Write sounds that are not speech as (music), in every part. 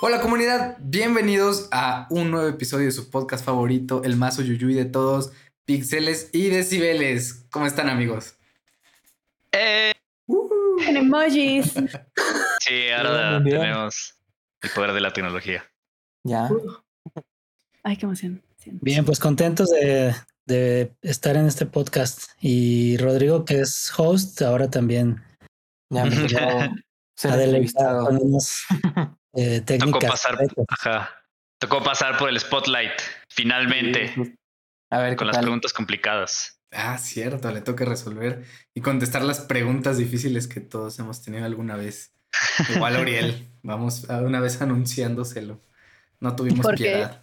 Hola comunidad, bienvenidos a un nuevo episodio de su podcast favorito, el más uyuyuy de todos, Pixeles y Decibeles. ¿Cómo están amigos? Eh, En emojis. (laughs) sí, ahora tenemos el poder de la tecnología. Ya. Ay, qué emoción. Bien, pues contentos de, de estar en este podcast. Y Rodrigo, que es host, ahora también Ya me ser ha deleitado con (laughs) eh, Tocó técnicas. pasar, secretas. ajá, tocó pasar por el spotlight, finalmente, A ver, con ¿qué las tal? preguntas complicadas. Ah, cierto, le toca resolver y contestar las preguntas difíciles que todos hemos tenido alguna vez. Igual (laughs) Oriel, vamos a una vez anunciándoselo. No tuvimos piedad.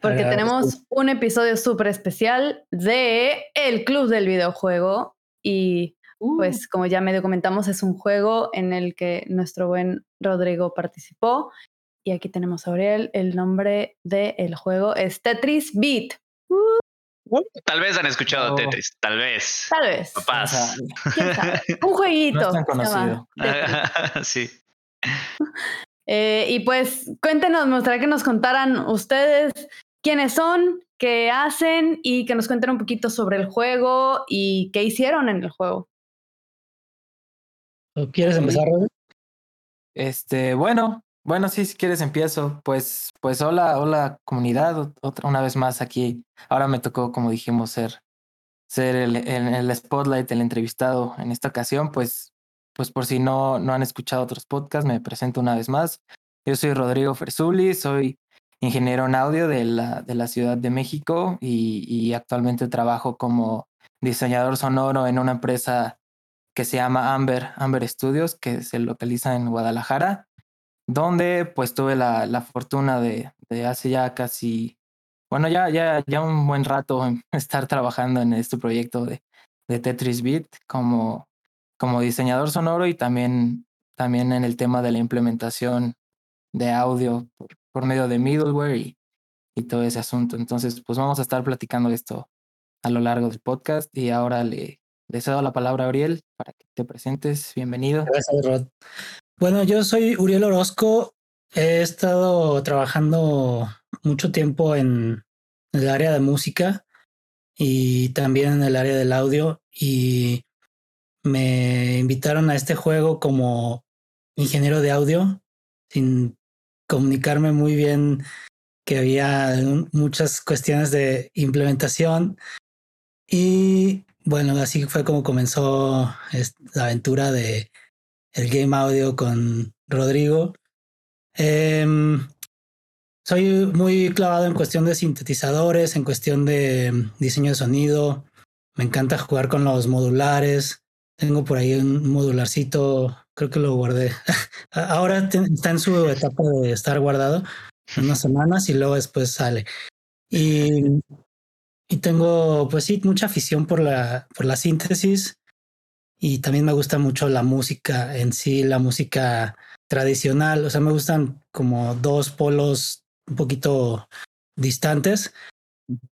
Porque tenemos un episodio súper especial de El Club del Videojuego. Y pues, como ya medio comentamos, es un juego en el que nuestro buen Rodrigo participó. Y aquí tenemos a Auriel. El nombre del juego es Tetris Beat. Tal vez han escuchado. Tetris, tal vez. Tal vez. Papás. sea, ¿Quién sabe? Un (laughs) jueguito. No es tan conocido. (laughs) Sí. (laughs) Eh, y pues cuéntenos, me gustaría que nos contaran ustedes quiénes son, qué hacen y que nos cuenten un poquito sobre el juego y qué hicieron en el juego. ¿O ¿Quieres empezar, Rodrigo? este, bueno, bueno, sí, si quieres empiezo. Pues, pues hola, hola comunidad, ot- otra una vez más aquí. Ahora me tocó, como dijimos, ser, ser el, el, el spotlight, el entrevistado en esta ocasión. Pues, pues por si no, no han escuchado otros podcasts, me presento una vez más. Yo soy Rodrigo Ferzuli, soy ingeniero en audio de la, de la Ciudad de México y, y actualmente trabajo como diseñador sonoro en una empresa que se llama Amber, Amber Studios, que se localiza en Guadalajara, donde pues tuve la, la fortuna de, de hace ya casi, bueno, ya, ya, ya un buen rato (laughs) estar trabajando en este proyecto de, Tetris Beat como, como diseñador sonoro y también, también en el tema de la implementación de audio por, por medio de middleware y, y todo ese asunto. Entonces, pues vamos a estar platicando esto a lo largo del podcast y ahora le, le cedo la palabra a Ariel para que te presentes. Bienvenido. Gracias, Rod. Bueno, yo soy Uriel Orozco. He estado trabajando mucho tiempo en el área de música y también en el área del audio y me invitaron a este juego como ingeniero de audio sin comunicarme muy bien que había muchas cuestiones de implementación y bueno, así fue como comenzó la aventura de el game audio con Rodrigo. Em, soy muy clavado en cuestión de sintetizadores, en cuestión de mm, diseño de sonido. Me encanta jugar con los modulares. Tengo por ahí un modularcito, creo que lo guardé. (laughs) Ahora está en su etapa de estar guardado unas semanas y luego después sale. Y, y tengo, pues sí, mucha afición por la, por la síntesis y también me gusta mucho la música en sí, la música tradicional. O sea, me gustan como dos polos un poquito distantes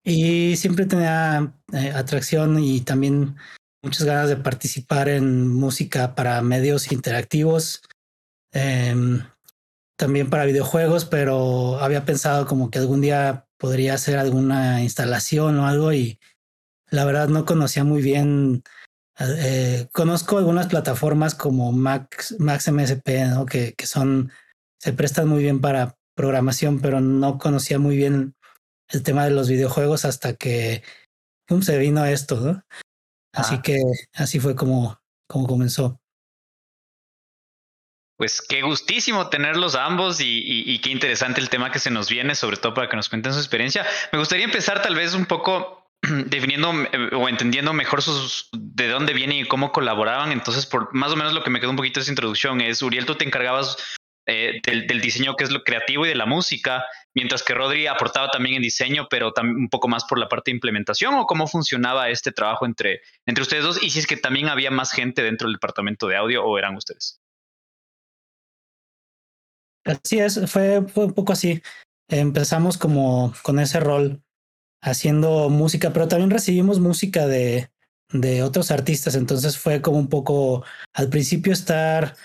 y siempre tenía eh, atracción y también muchas ganas de participar en música para medios interactivos, em, también para videojuegos, pero había pensado como que algún día podría hacer alguna instalación o algo y la verdad no conocía muy bien eh, conozco algunas plataformas como Max, Max MSP, ¿no? que, que son, se prestan muy bien para programación, pero no conocía muy bien el tema de los videojuegos hasta que se vino esto, ¿no? Así Ah. que así fue como, como comenzó. Pues qué gustísimo tenerlos ambos y, qué interesante el tema que se nos viene, sobre todo para que nos cuenten su experiencia. Me gustaría empezar tal vez un poco (clears throat) definiendo eh, o entendiendo mejor sus de dónde vienen y cómo colaboraban. Entonces, por más o menos lo que me quedó un poquito de esa introducción es, Uriel, tú te encargabas eh, del, diseño que es lo creativo y de la música, mientras que Rodri aportaba también en diseño, pero un poco más por la parte de implementación o cómo funcionaba este trabajo entre, entre ustedes dos y si es que también había más gente dentro del departamento de audio o eran ustedes. Así es, fue, fue un poco así. Empezamos como con ese rol haciendo música, pero también recibimos música de, de otros artistas. Entonces fue como un poco al principio estar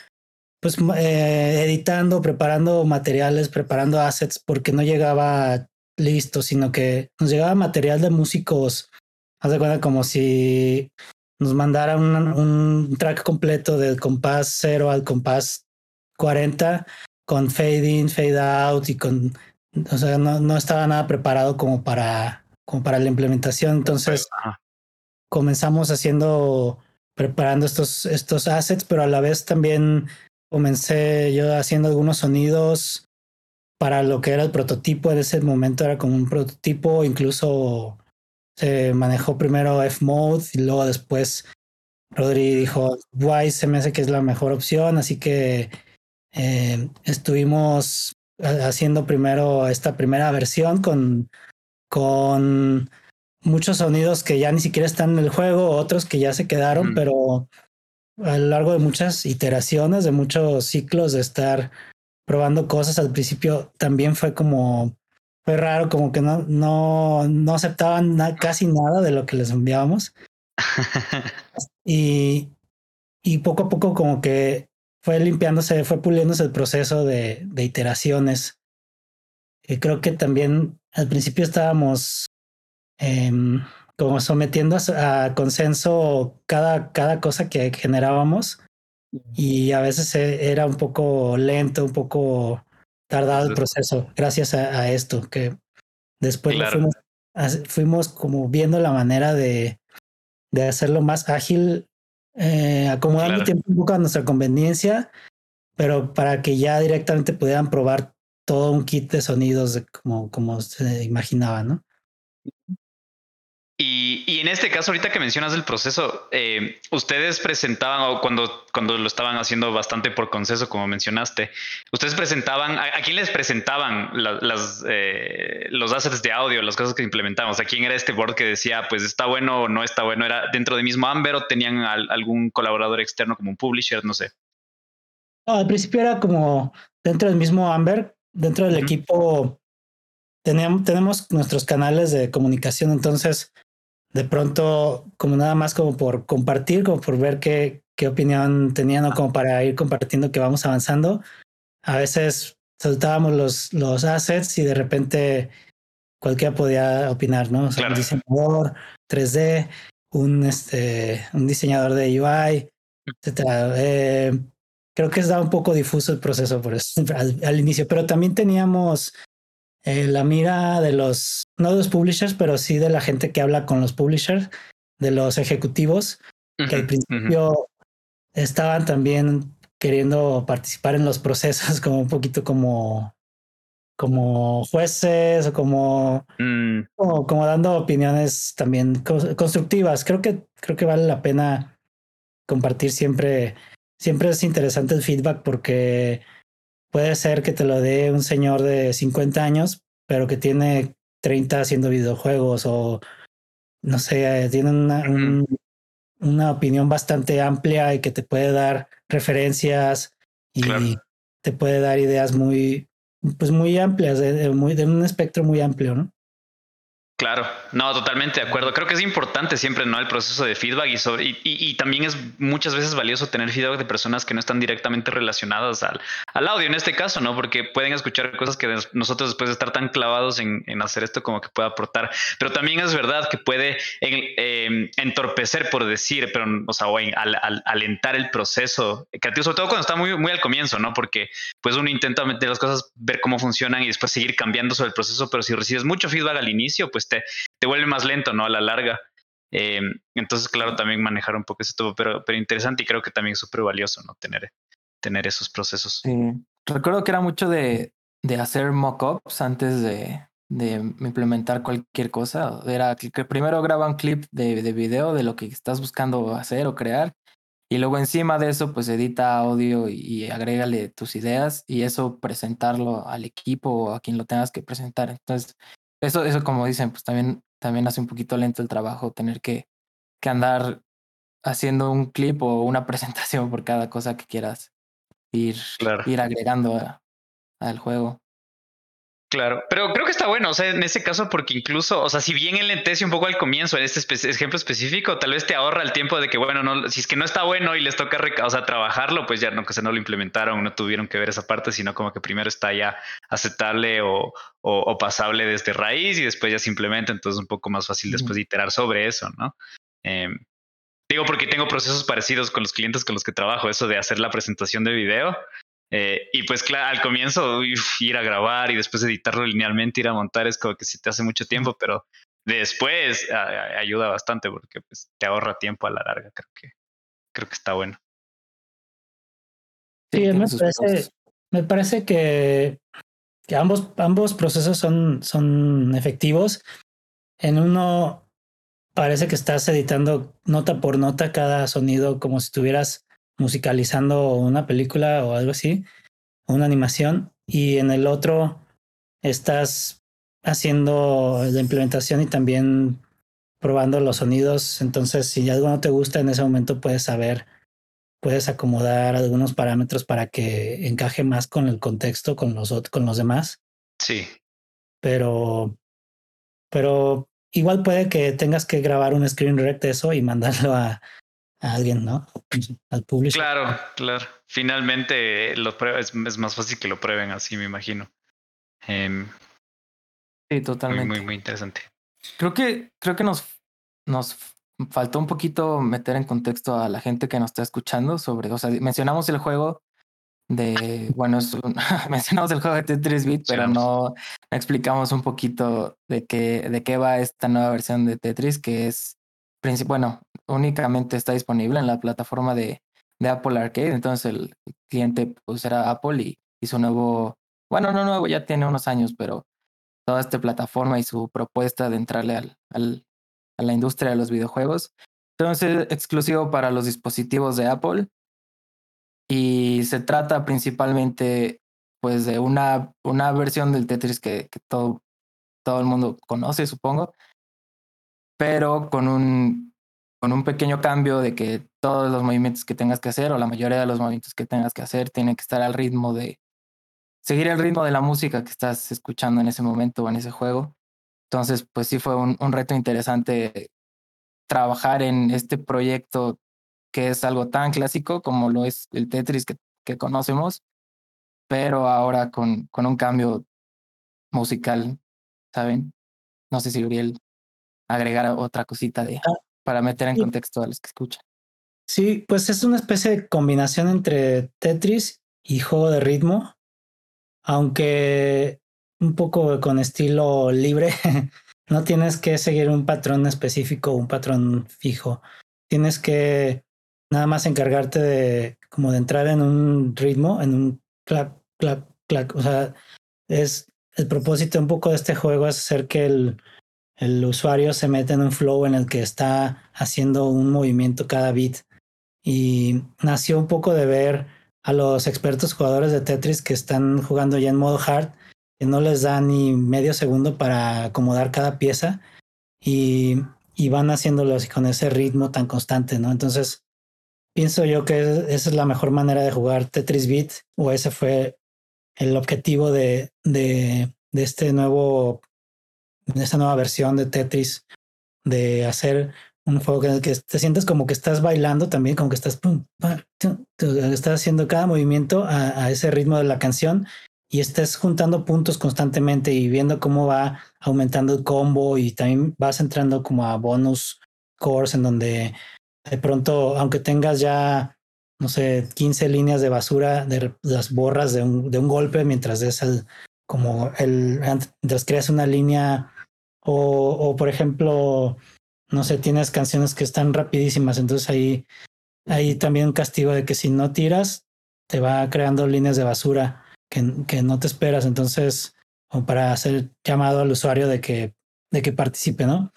pues eh, editando, preparando materiales, preparando assets, porque no llegaba listo, sino que nos llegaba material de músicos, haz de cuenta como si nos mandaran un, track completo del compás 0 al compás 40 con fade in, fade out y con, o sea, no, no estaba nada preparado como para, como para la implementación. Entonces comenzamos haciendo, preparando estos, estos assets, pero a la vez también comencé yo haciendo algunos sonidos para lo que era el prototipo. En ese momento era como un prototipo, incluso se manejó primero F-Mode y luego después Rodri dijo, guay, se me hace que es la mejor opción, así que eh, estuvimos haciendo primero esta primera versión con, con muchos sonidos que ya ni siquiera están en el juego, otros que ya se quedaron, pero a lo largo de muchas iteraciones, de muchos ciclos de estar probando cosas al principio, también fue como fue raro, como que no, no, no aceptaban casi nada de lo que les enviábamos. (laughs) y, y poco a poco como que fue limpiándose, fue puliéndose el proceso de, de iteraciones. Y creo que también al principio estábamos em, como sometiendo a, consenso cada, cada cosa que generábamos. Y a veces e, era un poco lento, un poco tardado el proceso, gracias a, esto, que después fuimos, como viendo la manera de, de hacerlo más ágil, eh, acomodando tiempo un poco a nuestra conveniencia, pero para que ya directamente pudieran probar todo un kit de sonidos como, como se imaginaba, ¿no? Y, y, en este caso, ahorita que mencionas el proceso, eh, ustedes presentaban, o cuando, cuando lo estaban haciendo bastante por consenso, como mencionaste, ustedes presentaban, ¿a, quién les presentaban las, eh, los assets de audio, las cosas que implementamos? ¿A quién era este board que decía, pues está bueno o no está bueno? ¿Era dentro de mismo Amber o tenían algún colaborador externo como un publisher? No sé. al principio era como dentro del mismo Amber, dentro del equipo. Teníamos, tenemos nuestros canales de comunicación, entonces de pronto, como nada más como por compartir, como por ver qué, qué opinión tenían o como para ir compartiendo que vamos avanzando. A veces soltábamos los, los assets y de repente cualquiera podía opinar, ¿no? O sea, un diseñador 3D, un, este, un diseñador de UI, etcétera. Eh, creo que estaba un poco difuso el proceso por eso, (laughs) al inicio, pero también teníamos eh, la mira de los, no de los publishers, pero sí de la gente que habla con los publishers, de los ejecutivos, que al principio estaban también queriendo participar en los procesos (laughs) como un poquito como como jueces o como, mm. como, dando opiniones también constructivas. Creo que creo que vale la pena compartir siempre siempre es interesante el feedback porque Puede ser que te lo dé un señor de 50 años, pero que tiene 30 haciendo videojuegos o no sé, tiene una, una opinión bastante amplia y que te puede dar referencias y te puede dar ideas muy, pues muy amplias, de, muy, de un espectro muy amplio, ¿no? Claro, no, totalmente de acuerdo. Creo que es importante siempre, ¿no? El proceso de feedback y, sobre, y, y, también es muchas veces valioso tener feedback de personas que no están directamente relacionadas al, al, audio en este caso, ¿no? Porque pueden escuchar cosas que nosotros después de estar tan clavados en, en hacer esto como que puede aportar. Pero también es verdad que puede em, entorpecer, por decir, pero, o sea, o al, alentar el proceso creativo, sobre todo cuando está muy, muy al comienzo, ¿no? Porque pues uno intenta meter las cosas, ver cómo funcionan y después seguir cambiando sobre el proceso, pero si recibes mucho feedback al inicio, pues te, te vuelve más lento, ¿no? A la larga. Eh, entonces, claro, también manejar un poco eso pero, pero interesante y creo que también es súper valioso, ¿no? Tener, tener esos procesos. Sí. Recuerdo que era mucho de, de hacer mock-ups antes de, de implementar cualquier cosa. Era que primero graba un clip de, de video de lo que estás buscando hacer o crear y luego encima de eso, pues edita audio y, y, agrégale tus ideas y eso presentarlo al equipo o a quien lo tengas que presentar. Entonces, eso, eso como dicen, pues también, también hace un poquito lento el trabajo tener que, que andar haciendo un clip o una (laughs) presentación por cada cosa que quieras ir, ir agregando al juego. Claro, pero creo que está bueno, o sea, en ese caso, porque incluso, o sea, si bien él lentecia un poco al comienzo, en este ejemplo específico, tal vez te ahorra el tiempo de que, bueno, no, si es que no está bueno y les toca, o sea, trabajarlo, pues ya no, que se no lo implementaron, no tuvieron que ver esa parte, sino como que primero está ya aceptable o, o, pasable desde raíz y después ya simplemente, entonces un poco más fácil después de iterar sobre eso, ¿no? Em, digo porque tengo procesos parecidos con los clientes con los que trabajo, eso de hacer la presentación de video eh, y pues claro, al comienzo ir a grabar y después editarlo linealmente, ir a montar es como que se te hace mucho tiempo, pero después ayuda bastante porque pues, te ahorra tiempo a la larga, creo que, creo que está bueno. Sí, me parece, me parece que, que, ambos, ambos procesos son, son efectivos. En uno parece que estás editando nota por nota cada sonido como si estuvieras musicalizando una película o algo así, una animación, y en el otro estás haciendo la implementación y también probando los sonidos. Entonces, si algo no te gusta en ese momento, puedes saber, puedes acomodar algunos parámetros para que encaje más con el contexto, con los, con los demás. Sí. Pero, pero igual puede que tengas que grabar un screen rec de eso y mandarlo a, alguien, ¿no? Al público. Claro, claro. Finalmente lo es, es, más fácil que lo prueben así, me imagino. Em, sí, totalmente. Muy, muy, interesante. Creo que, creo que nos, nos faltó un poquito meter en contexto a la gente que nos está escuchando sobre, o sea, mencionamos el juego de, bueno, (laughs) mencionamos el juego de Tetris Beat, pero no explicamos un poquito de qué, de qué va esta nueva versión de Tetris, que es, bueno, únicamente está disponible en la plataforma de, de Apple Arcade. Entonces el cliente pues Apple y, y, su nuevo, bueno, no nuevo, ya tiene unos años, pero toda esta plataforma y su propuesta de entrarle al, al, a la industria de los videojuegos. Entonces exclusivo para los dispositivos de Apple y se trata principalmente pues de una, una versión del Tetris que, que todo, todo el mundo conoce, supongo, pero con un con un pequeño cambio de que todos los movimientos que tengas que hacer o la mayoría de los movimientos que tengas que hacer tienen que estar al ritmo de seguir el ritmo de la música que estás escuchando en ese momento o en ese juego. Entonces, pues sí fue un, un reto interesante trabajar en este proyecto que es algo tan clásico como lo es el Tetris que, que conocemos, pero ahora con, con un cambio musical, ¿saben? No sé si Uriel agregar otra cosita de... Ah, para meter en contexto a los que escuchan. Sí, pues es una especie de combinación entre Tetris y juego de ritmo, aunque un poco con estilo libre. (laughs) no tienes que seguir un patrón específico, un patrón fijo. Tienes que nada más encargarte de como de entrar en un ritmo, en un clap, clap, clap. O sea, es el propósito un poco de este juego es hacer que el, el usuario se mete en un flow en el que está haciendo un movimiento cada bit. Y nació un poco de ver a los expertos jugadores de Tetris que están jugando ya en modo hard, que no les da ni medio segundo para acomodar cada pieza y, y van haciéndolo así con ese ritmo tan constante, ¿no? Entonces, pienso yo que esa es la mejor manera de jugar Tetris Beat, o ese fue el objetivo de, de, de este nuevo en esta nueva versión de Tetris, de hacer un juego el que te sientes como que estás bailando también, como que estás, estás haciendo cada movimiento a, ese ritmo de la canción y estás juntando puntos constantemente y viendo cómo va aumentando el combo y también vas entrando como a bonus cores en donde de pronto, aunque tengas ya, no sé, 15 líneas de basura, de, las borras de un, de un golpe mientras es el, como el, mientras creas una línea o, o, por ejemplo, no sé, tienes canciones que están rapidísimas, entonces ahí hay también castigo de que si no tiras, te va creando líneas de basura que, que no te esperas. Entonces, o para hacer llamado al usuario de que, de que participe, ¿no?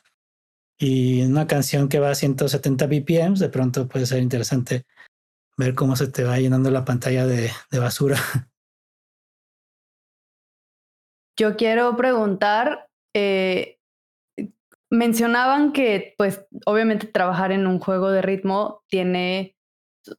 Y una canción que va a 170 BPM, de pronto puede ser interesante ver cómo se te va llenando la pantalla de, de basura. Yo quiero preguntar, eh, mencionaban que, pues, obviamente trabajar en un juego de ritmo tiene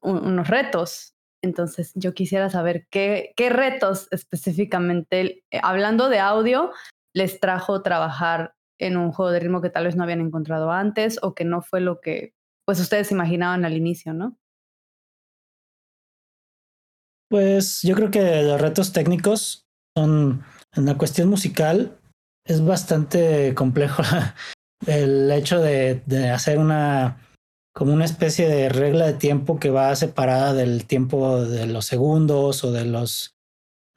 unos retos. Entonces, yo quisiera saber qué, retos específicamente, eh, hablando de audio, les trajo trabajar en un juego de ritmo que tal vez no habían encontrado antes o que no fue lo que pues ustedes imaginaban al inicio, ¿no? Pues yo creo que los retos técnicos son en la cuestión musical es bastante complejo (laughs) el hecho de, hacer una como una especie de regla de tiempo que va separada del tiempo de los segundos o de los,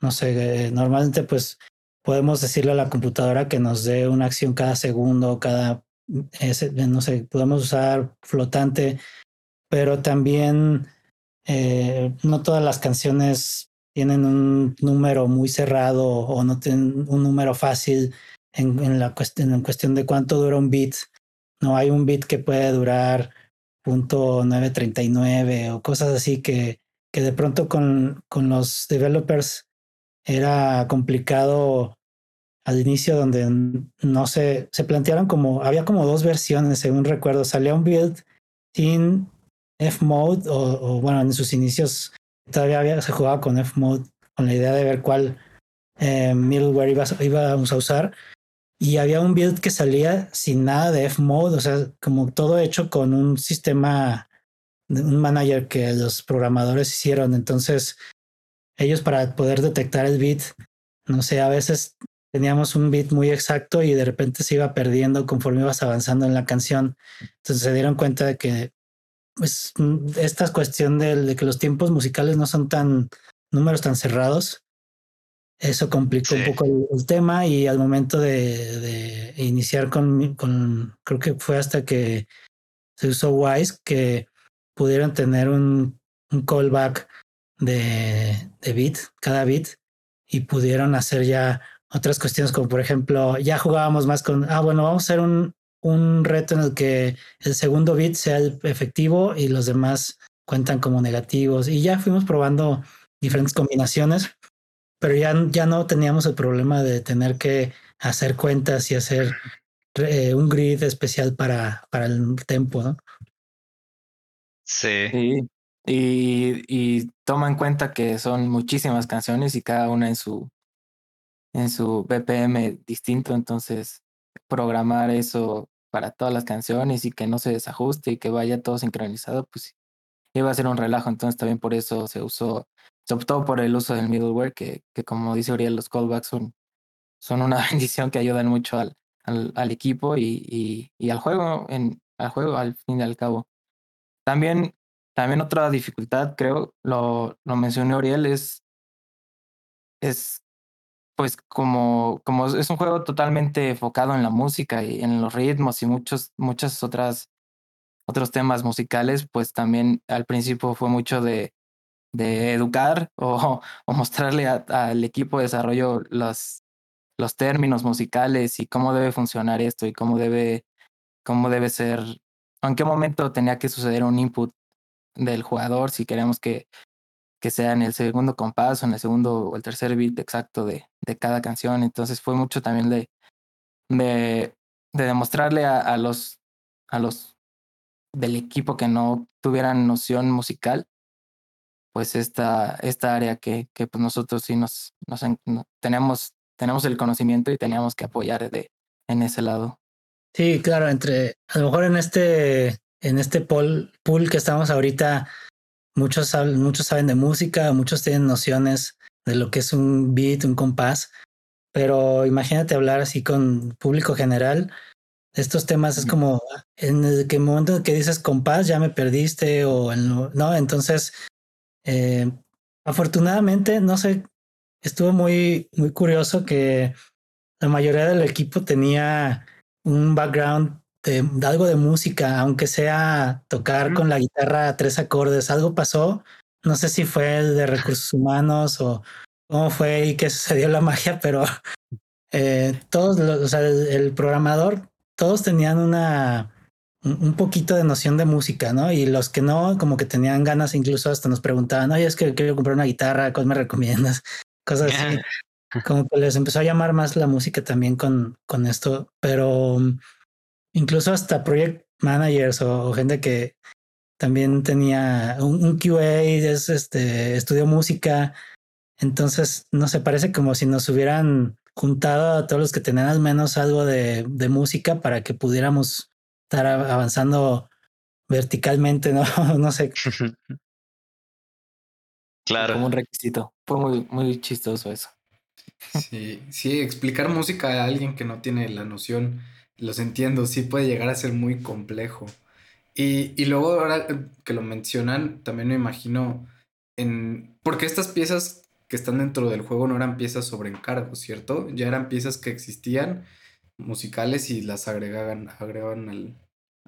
no sé, normalmente pues podemos decirle a la computadora que nos dé una acción cada segundo, cada, no sé, podemos usar flotante, pero también eh, no todas las canciones tienen un número muy cerrado o no tienen un número fácil en, en la cuestión, en cuestión de cuánto dura un beat. No hay un beat que puede durar punto 939 o cosas así que, que de pronto con, con los developers era complicado al inicio donde no se, se plantearon como, había como dos versiones, según recuerdo, salía un build sin F-Mode o, bueno, en sus inicios todavía había, se jugaba con F-Mode con la idea de ver cuál eh, middleware iba, íbamos a usar y había un build que salía sin nada de F-Mode, o sea, como todo hecho con un sistema, un manager que los programadores hicieron. Entonces, ellos para poder detectar el bit, no sé, a veces teníamos un bit muy exacto y de repente se iba perdiendo conforme ibas avanzando en la canción. Entonces se dieron cuenta de que, pues, esta cuestión de que los tiempos musicales no son tan números tan cerrados eso complicó un poco el, tema y al momento de, de iniciar con, con, creo que fue hasta que se usó Wise que pudieron tener un, un callback de, de bit, cada bit, y pudieron hacer ya otras cuestiones como por ejemplo, ya jugábamos más con, ah, bueno, vamos a hacer un, un reto en el que el segundo bit sea el efectivo y los demás cuentan como negativos. Y ya fuimos probando diferentes combinaciones pero ya, ya no teníamos el problema de tener que hacer cuentas y hacer eh, un grid especial para, para el tempo, ¿no? Sí. sí. Y, y toma en cuenta que son muchísimas canciones y cada una en su en su BPM distinto, entonces programar eso para todas las canciones y que no se desajuste y que vaya todo sincronizado, pues iba a ser un relajo, entonces también por eso se usó sobre todo por el uso del middleware, que, que como dice Uriel, los callbacks son, son una (laughs) bendición que ayudan mucho al, al, equipo y, y, y, al juego, en, al juego al fin y al cabo. También, también otra dificultad, creo, lo, lo mencionó Uriel, es, es pues como, como es un juego totalmente enfocado en la música y en los ritmos y muchos, muchas otras otros temas musicales, pues también al principio fue mucho de de educar (laughs) o, o mostrarle al equipo de desarrollo los, los términos musicales y cómo debe funcionar esto y cómo debe, cómo debe ser, en qué momento tenía que suceder un input del jugador si queremos que, que sea en el segundo compás o en el segundo o el tercer beat exacto de, de cada canción. Entonces fue mucho también de, de, de demostrarle a, a, los, a los del equipo que no tuvieran noción musical pues esta, esta área que, que pues nosotros sí nos, nos tenemos, tenemos el conocimiento y teníamos que apoyar de, en ese lado. Sí, claro, entre a lo mejor en este, en este pool, pool que estamos ahorita, muchos saben, muchos saben de música, muchos tienen nociones de lo que es un beat, un compás, pero imagínate hablar así con público general. Estos temas es como en el que momento en que dices compás ya me perdiste o no, entonces eh, afortunadamente, no sé, estuvo muy, muy curioso que la mayoría del equipo tenía un background de, algo de música, aunque sea tocar con la guitarra tres acordes. Algo pasó, no sé si fue el de recursos (laughs) humanos o cómo fue y qué sucedió la magia, pero eh, todos, o sea, el programador, todos tenían una un poquito de noción de música, ¿no? Y los que no, como que tenían ganas, incluso hasta nos preguntaban, oye, es que quiero comprar una guitarra, ¿cuál me recomiendas? (laughs) Cosas así. (laughs) Como que les empezó a llamar más la música también con, con esto, pero incluso hasta project managers o, gente que también tenía un, un QA, es, este, estudió música. Entonces, no sé, parece como si nos hubieran juntado a todos los que tenían al menos algo de, de música para que pudiéramos estar avanzando verticalmente, ¿no? (laughs) no sé. Claro. Como un requisito. Fue muy, muy chistoso eso. Sí, sí, explicar música a alguien que no tiene la noción, los entiendo, sí puede llegar a ser muy complejo. Y, y luego ahora que lo mencionan, también me imagino en... Porque estas piezas que están dentro del juego no eran piezas sobre encargo, ¿cierto? Ya eran piezas que existían musicales y las agregaban, agregaban al,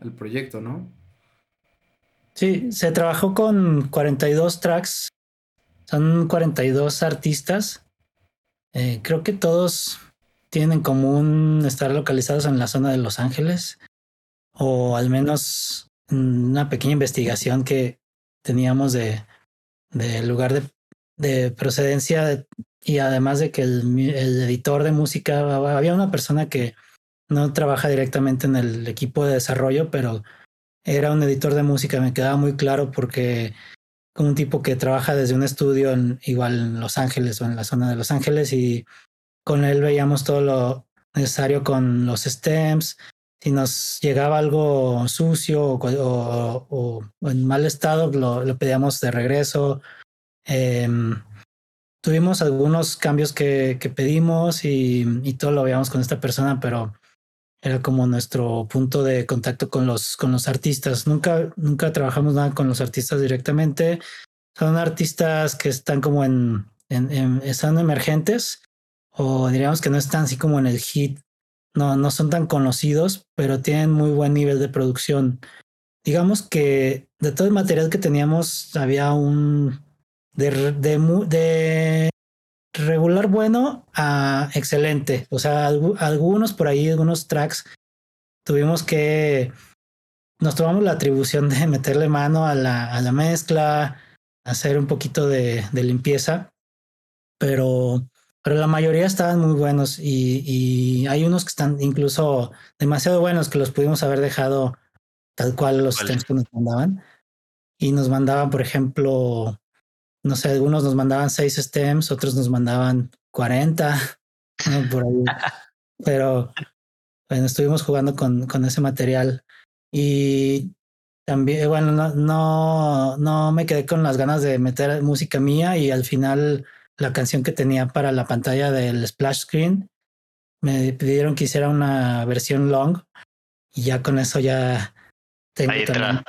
al proyecto, ¿no? Sí, se trabajó con 42 tracks, son 42 artistas. Eh, creo que todos tienen en común estar localizados en la zona de Los Ángeles, o al menos una pequeña investigación que teníamos de, lugar de, de procedencia y además de que el, editor de música, había una persona que no trabaja directamente en el equipo de desarrollo, pero era un editor de música, me quedaba muy claro porque un tipo que trabaja desde un estudio en, igual en Los Ángeles o en la zona de Los Ángeles y con él veíamos todo lo necesario con los stems. Si nos llegaba algo sucio o, o, en mal estado, lo, pedíamos de regreso. Eh, tuvimos algunos cambios que, que pedimos y, y, todo lo veíamos con esta persona, pero era como nuestro punto de contacto con los, con los artistas. Nunca, nunca trabajamos nada con los artistas directamente. Son artistas que están como en, en, en están emergentes o diríamos que no están así como en el hit. No, no son tan conocidos, pero tienen muy buen nivel de producción. Digamos que de todo el material que teníamos había un de, de, de regular bueno a excelente. O sea, algunos por ahí, algunos tracks, tuvimos que, nos tomamos la atribución de (laughs) meterle mano a la, a la mezcla, hacer un poquito de, de limpieza, pero, pero la mayoría estaban muy buenos y, y, hay unos que están incluso demasiado buenos que los pudimos haber dejado tal cual los vale. que nos mandaban. Y nos mandaban, por ejemplo, no sé, algunos nos mandaban seis stems, otros nos mandaban 40, (laughs) ¿no? por ahí. Pero bueno, estuvimos jugando con, con ese material y también, bueno, no, no, no me quedé con las ganas de meter música mía y al final la canción que tenía para la pantalla del splash screen me pidieron que hiciera una versión long y ya con eso ya tengo también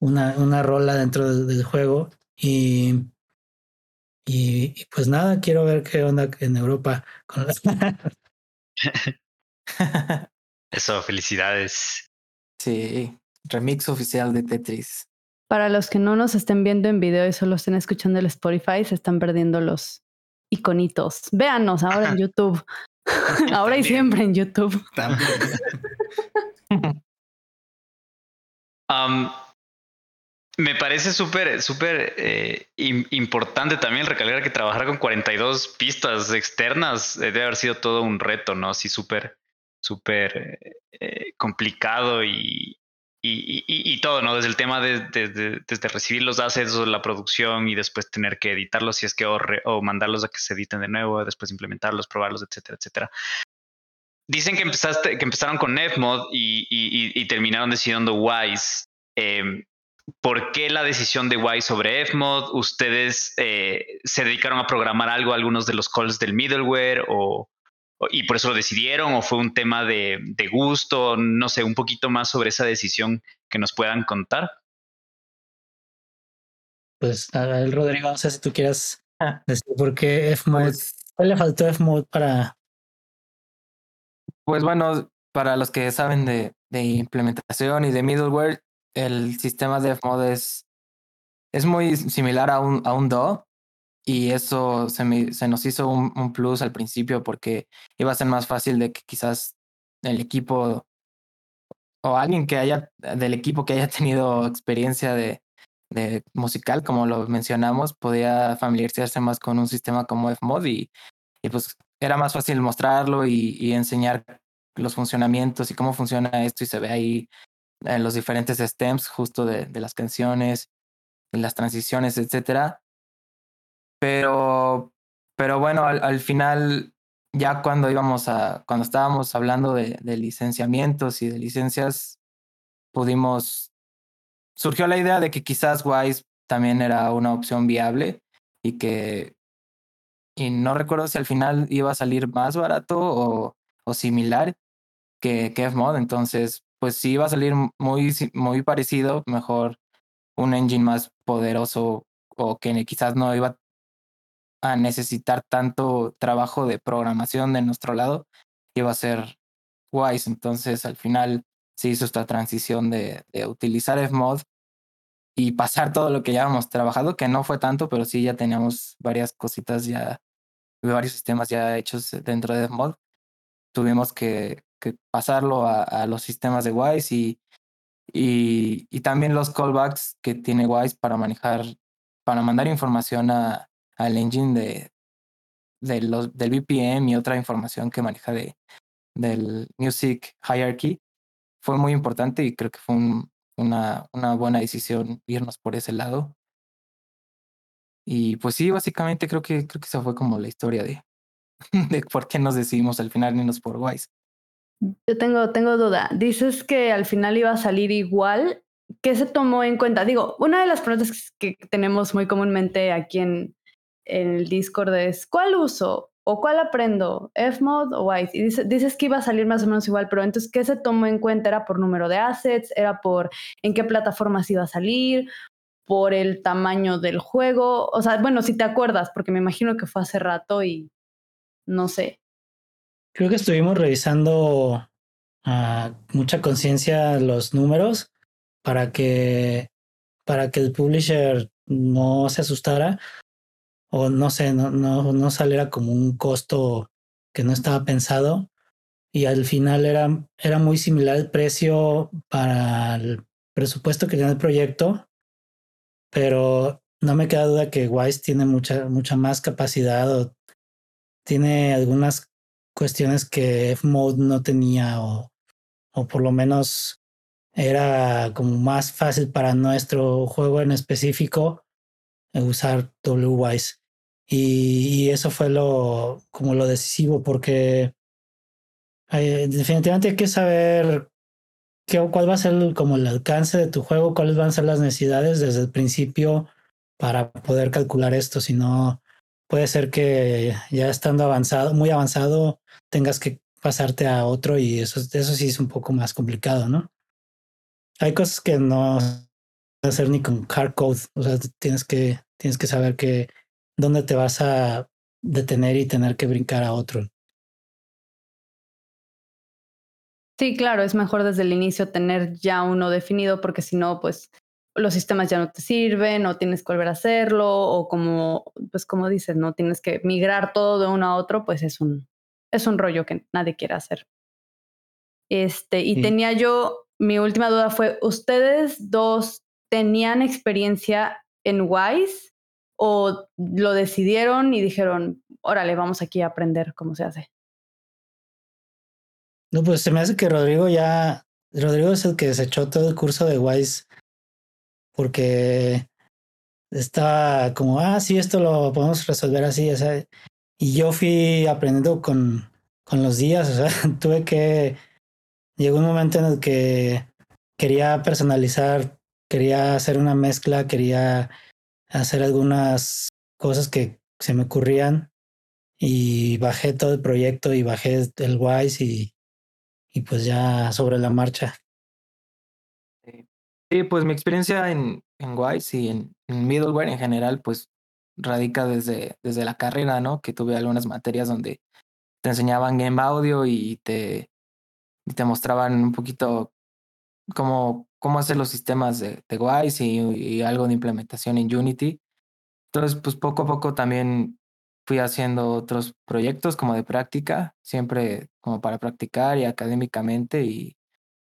una, una rola dentro del, del juego y y, y, pues nada, quiero ver qué onda en Europa. Con (laughs) Eso, felicidades. Sí, remix oficial de Tetris. Para los que no nos estén viendo en video y solo estén escuchando el Spotify, se están perdiendo los iconitos. Véanos ahora en (laughs) YouTube. (laughs) ahora y siempre en YouTube. um, me parece súper, súper eh, importante también recalcar que trabajar con 42 pistas externas debe haber sido todo un reto, ¿no? Así súper, súper eh, complicado y, y, todo, ¿no? Desde el tema de, de, de, desde recibir los assets o la producción y después tener que editarlos si es que o, o mandarlos a que se editen de nuevo, después implementarlos, probarlos, etcétera, etcétera. Dicen que empezaste, que empezaron con NetMod y, y terminaron decidiendo Wise. Eh, ¿Por qué la decisión de Y sobre Fmod? ¿Ustedes eh, se dedicaron a programar algo, algunos de los calls del middleware o, o, y por eso lo decidieron o fue un tema de, de, gusto? No sé, un poquito más sobre esa decisión que nos puedan contar. Pues a ver, Rodrigo, no sé si tú quieras decir por qué Fmod, pues, ¿cuál le faltó Fmod para? Pues bueno, para los que saben de, de implementación y de middleware, el sistema de Fmod es, es muy similar a un, a un DO y eso se nos hizo un, un, plus al principio porque iba a ser más fácil de que quizás el equipo o alguien que haya del equipo que haya tenido experiencia de, de musical, como lo mencionamos, podía familiarizarse más con un sistema como Fmod y, y pues era más fácil mostrarlo y, y enseñar los funcionamientos y cómo funciona esto y se ve ahí eh, los diferentes stems justo de, de las canciones, las transiciones, etcétera. Pero, pero bueno, al, al, final, ya cuando íbamos a, cuando estábamos hablando de, de licenciamientos y de licencias, pudimos, surgió la idea de que quizás Wise también era una opción viable y que, y no recuerdo si al final iba a salir más barato o, o similar que, Fmod, entonces pues si iba a salir muy, muy parecido, mejor un engine más poderoso o que quizás no iba a necesitar tanto trabajo de programación de nuestro lado, iba a ser Wise. Entonces al final se hizo esta transición de, de utilizar Fmod y pasar todo lo que ya habíamos trabajado, que no fue tanto, pero sí ya teníamos varias cositas ya, varios sistemas ya hechos dentro de Fmod. Tuvimos que, que pasarlo a, los sistemas de Wise y, y, también los callbacks que tiene Wise para manejar, para mandar información a, al engine de, de del BPM y otra información que maneja de, del Music Hierarchy. Fue muy importante y creo que fue un, una, una buena decisión irnos por ese lado. Y pues sí, básicamente creo que, creo que esa fue como la historia de, (laughs) de por qué nos decidimos al final irnos por Wise. Yo tengo, tengo duda. Dices que al final iba a salir igual. ¿Qué se tomó en cuenta? Digo, una de las preguntas que tenemos muy comúnmente aquí en, en el Discord es ¿cuál uso? ¿O cuál aprendo? ¿Fmod o Wise? Y dices, dices que iba a salir más o menos igual, pero entonces, ¿qué se tomó en cuenta? ¿Era por número de assets? ¿Era por en qué plataformas iba a salir? ¿Por el tamaño del juego? O sea, bueno, si te acuerdas, porque me imagino que fue hace rato y no sé. Creo que estuvimos revisando a mucha conciencia los números para que, para que el publisher no se asustara o no sé, no, no, no saliera como un costo que no estaba pensado. Y al final era, era muy similar el precio para el presupuesto que tiene el proyecto, pero no me queda duda que Wise tiene mucha, mucha más capacidad o tiene algunas cuestiones que F-Mode no tenía o, o por lo menos era como más fácil para nuestro juego en específico usar WWise. Y, y eso fue lo como lo decisivo porque eh, definitivamente hay que saber qué, cuál va a ser como el alcance de tu juego, cuáles van a ser las necesidades desde el principio para poder calcular esto. Si no, puede ser que ya estando avanzado, muy avanzado, tengas que pasarte a otro y eso, eso sí es un poco más complicado, ¿no? Hay cosas que no hacer ni con hard code, o sea, tienes que Tienes que saber que dónde te vas a detener y tener que brincar a otro. Sí, claro, es mejor desde el inicio tener ya uno definido porque si no, pues los sistemas ya no te sirven o tienes que volver a hacerlo o como, pues como dices, no tienes que migrar todo de uno a otro, pues es un, es un rollo que nadie quiere hacer. Este, y sí. tenía yo, mi última duda fue, ¿ustedes dos tenían experiencia en Wise o lo decidieron y dijeron, órale, vamos aquí a aprender cómo se hace? No, pues se me hace que Rodrigo ya, Rodrigo es el que desechó todo el curso de Wise porque estaba como, ah, sí, esto lo podemos resolver así, o sea, y yo fui aprendiendo con, con los días, (laughs) o sea, tuve que, llegó un momento en el que quería personalizar quería hacer una mezcla, quería hacer algunas cosas que se me ocurrían y bajé todo el proyecto y bajé el Wise y, y pues ya sobre la marcha. Sí, pues mi experiencia en, en Wise y en, en, middleware en general, pues radica desde, desde la carrera, ¿no? Que tuve algunas materias donde te enseñaban game audio y te, y te mostraban un poquito cómo, cómo hacer los sistemas de, de Wise y, y, algo de implementación en Unity. Entonces, pues poco a poco también fui haciendo otros proyectos como de práctica, siempre como para practicar y académicamente y,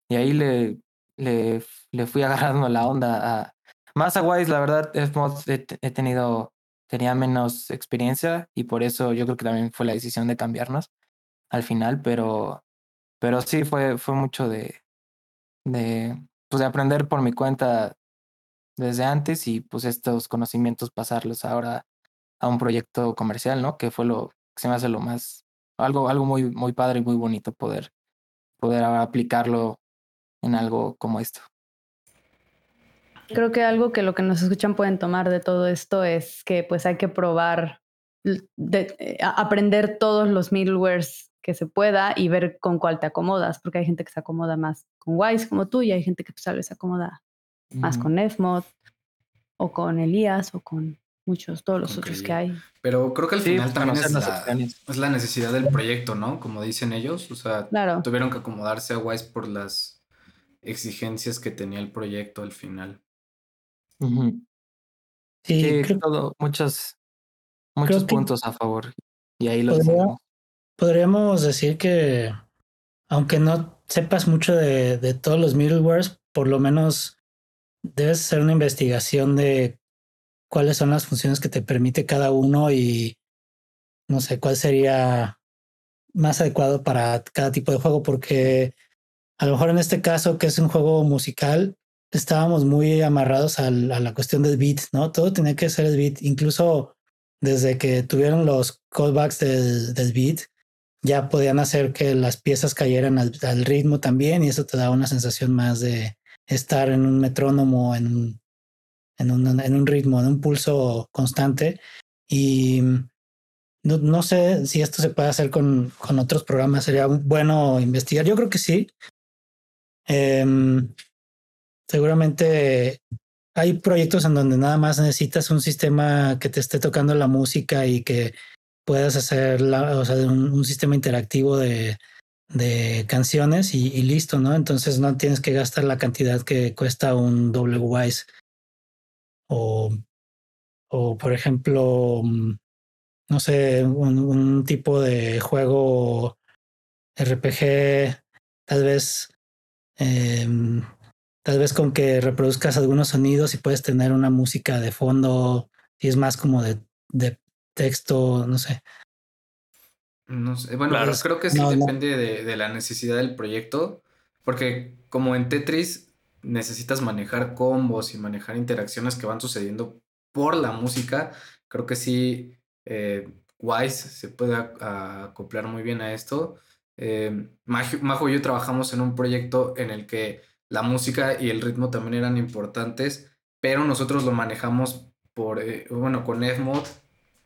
y ahí le, le, le fui (laughs) agarrando la onda a... Más a Wise, la verdad, he, he tenido, tenía menos experiencia y por eso yo creo que también fue la decisión de cambiarnos al final, pero, pero sí fue, fue mucho de, de, pues de aprender por mi cuenta desde antes y pues estos conocimientos pasarlos ahora a un proyecto comercial, ¿no? Que fue lo que se me hace lo más, algo, algo muy, muy padre y muy bonito poder, poder aplicarlo en algo como esto. Creo que algo que lo que nos escuchan pueden tomar de todo esto es que pues hay que probar, de, eh, aprender todos los middlewares que se pueda y ver con cuál te acomodas, porque hay gente que se acomoda más con Wise como tú y hay gente que pues, tal vez se acomoda más con Fmod o con Elías o con muchos, todos los otros que hay. Pero creo que al final también es la, es la, necesidad del proyecto, ¿no? Como dicen ellos, o sea, tuvieron que acomodarse a Wise por las exigencias que tenía el proyecto al final. Sí, todo, muchos, muchos puntos a favor. Y ahí lo Podríamos decir que, aunque no sepas mucho de, de todos los middlewares, por lo menos debes hacer una investigación de cuáles son las funciones que te permite cada uno y no sé cuál sería más adecuado para cada tipo de juego, porque a lo mejor en este caso, que es un juego musical, estábamos muy amarrados a la cuestión del beat, ¿no? Todo tenía que ser el beat, incluso desde que tuvieron los callbacks del, del beat, ya podían hacer que las piezas cayeran al, ritmo también y eso te da una sensación más de estar en un metrónomo, en un, en un, en un ritmo, en un pulso constante. Y no, no, sé si esto se puede hacer con, con otros programas, sería bueno investigar. Yo creo que sí. Em, seguramente hay proyectos en donde nada más necesitas un sistema que te esté tocando la música y que puedas hacer la, o sea, un, sistema interactivo de, de canciones y, listo, ¿no? Entonces no tienes que gastar la cantidad que cuesta un WWise. O, o por ejemplo, mm, no sé, un, tipo de juego RPG, tal vez, em, tal vez con que reproduzcas algunos sonidos y puedes tener una música de fondo y es más como de, de texto, no sé. No sé, bueno, creo que sí depende De, de, la necesidad del proyecto, porque como en Tetris necesitas manejar combos y manejar interacciones que van sucediendo por la música, creo que sí, eh, Wise se puede acoplar muy bien a esto. Eh, Majo y yo trabajamos en un proyecto en el que la música y el ritmo también eran importantes, pero nosotros lo manejamos por, eh, bueno, con Fmod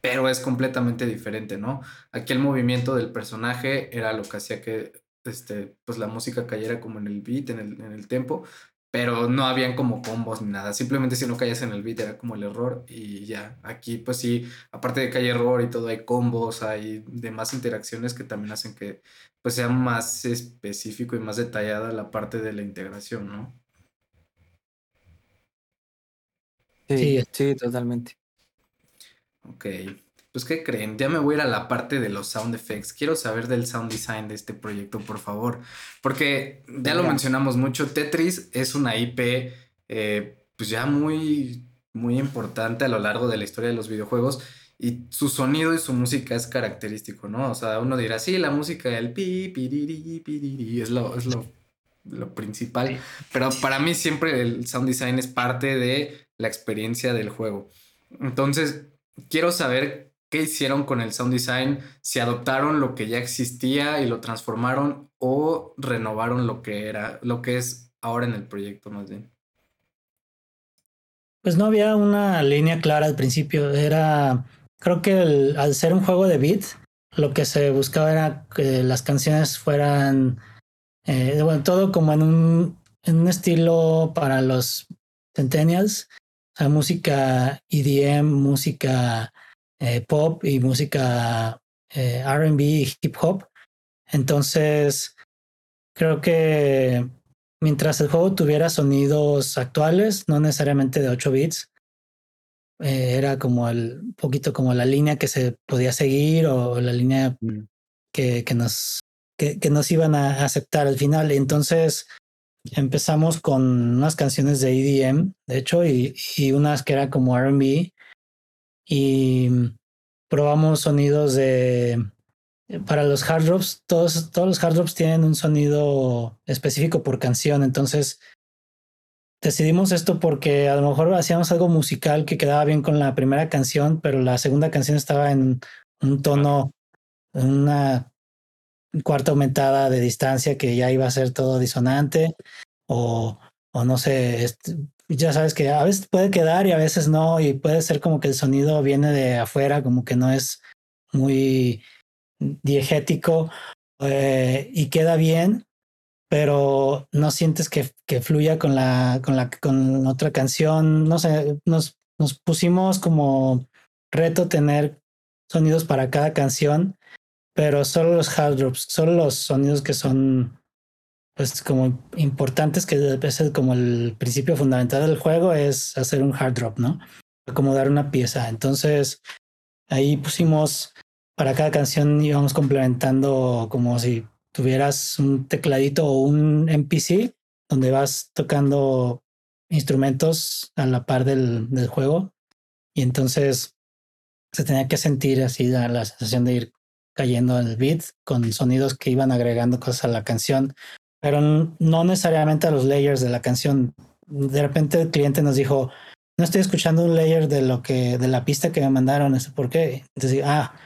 pero es completamente diferente, ¿no? Aquí el movimiento del personaje era lo que hacía que este, pues la música cayera como en el beat, en el, en el tempo, pero no habían como combos ni nada, simplemente si no caías en el beat era como el error y ya, aquí pues sí, aparte de que hay error y todo, hay combos, hay demás interacciones que también hacen que pues sea más específico y más detallada la parte de la integración, ¿no? Sí, sí, totalmente. Ok. Pues, ¿qué creen? Ya me voy a ir a la parte de los sound effects. Quiero saber del sound design de este proyecto, por favor. Porque ya lo mencionamos mucho. Tetris es una IP, eh, pues ya muy, muy importante a lo largo de la historia de los videojuegos. Y su sonido y su música es característico, ¿no? O sea, uno dirá, sí, la música del pi, piriri, piriri, es lo, es lo, lo principal. Pero para mí siempre el sound design es parte de la experiencia del juego. Entonces, quiero saber qué hicieron con el sound design, si adoptaron lo que ya existía y lo transformaron o renovaron lo que era, lo que es ahora en el proyecto más bien. Pues no había una línea clara al principio, era, creo que al ser un juego de beat, lo que se buscaba era que las canciones fueran, eh, bueno, todo como en un, en un estilo para los centennials, sea, música EDM, música eh, pop y música eh, RB y hip hop. Entonces, creo que mientras el juego tuviera sonidos actuales, no necesariamente de 8 bits, eh, era como el poquito como la línea que se podía seguir o la línea mm. que, que nos que, que, nos iban a aceptar al final. Entonces, empezamos con unas canciones de EDM, de hecho, y, y unas que eran como RB. Y probamos sonidos de. Para los hard drops, todos, todos los hard drops tienen un sonido específico por canción. Entonces, decidimos esto porque a lo mejor hacíamos algo musical que quedaba bien con la primera canción, pero la segunda canción estaba en un tono, una cuarta aumentada de distancia que ya iba a ser todo disonante o, o no sé, este, ya sabes que a veces puede quedar y a veces no, y puede ser como que el sonido viene de afuera, como que no es muy diegético eh, y queda bien, pero no sientes que, que fluya con la, con la con otra canción. No sé, nos, nos pusimos como reto tener sonidos para cada canción, pero solo los hard drops, solo los sonidos que son pues como importantes, que es como el principio fundamental del juego, es hacer un hard drop, ¿no? Acomodar una pieza. Entonces, ahí pusimos para cada canción íbamos complementando como si tuvieras un tecladito o un MPC donde vas tocando instrumentos a la par del, del juego y entonces se tenía que sentir así la, la sensación de ir cayendo en el beat con sonidos que iban agregando cosas a la canción, pero no necesariamente a los layers de la canción. De repente el cliente nos dijo, no estoy escuchando un layer de lo que, de la pista que me mandaron, ¿eso por qué? Entonces, ah,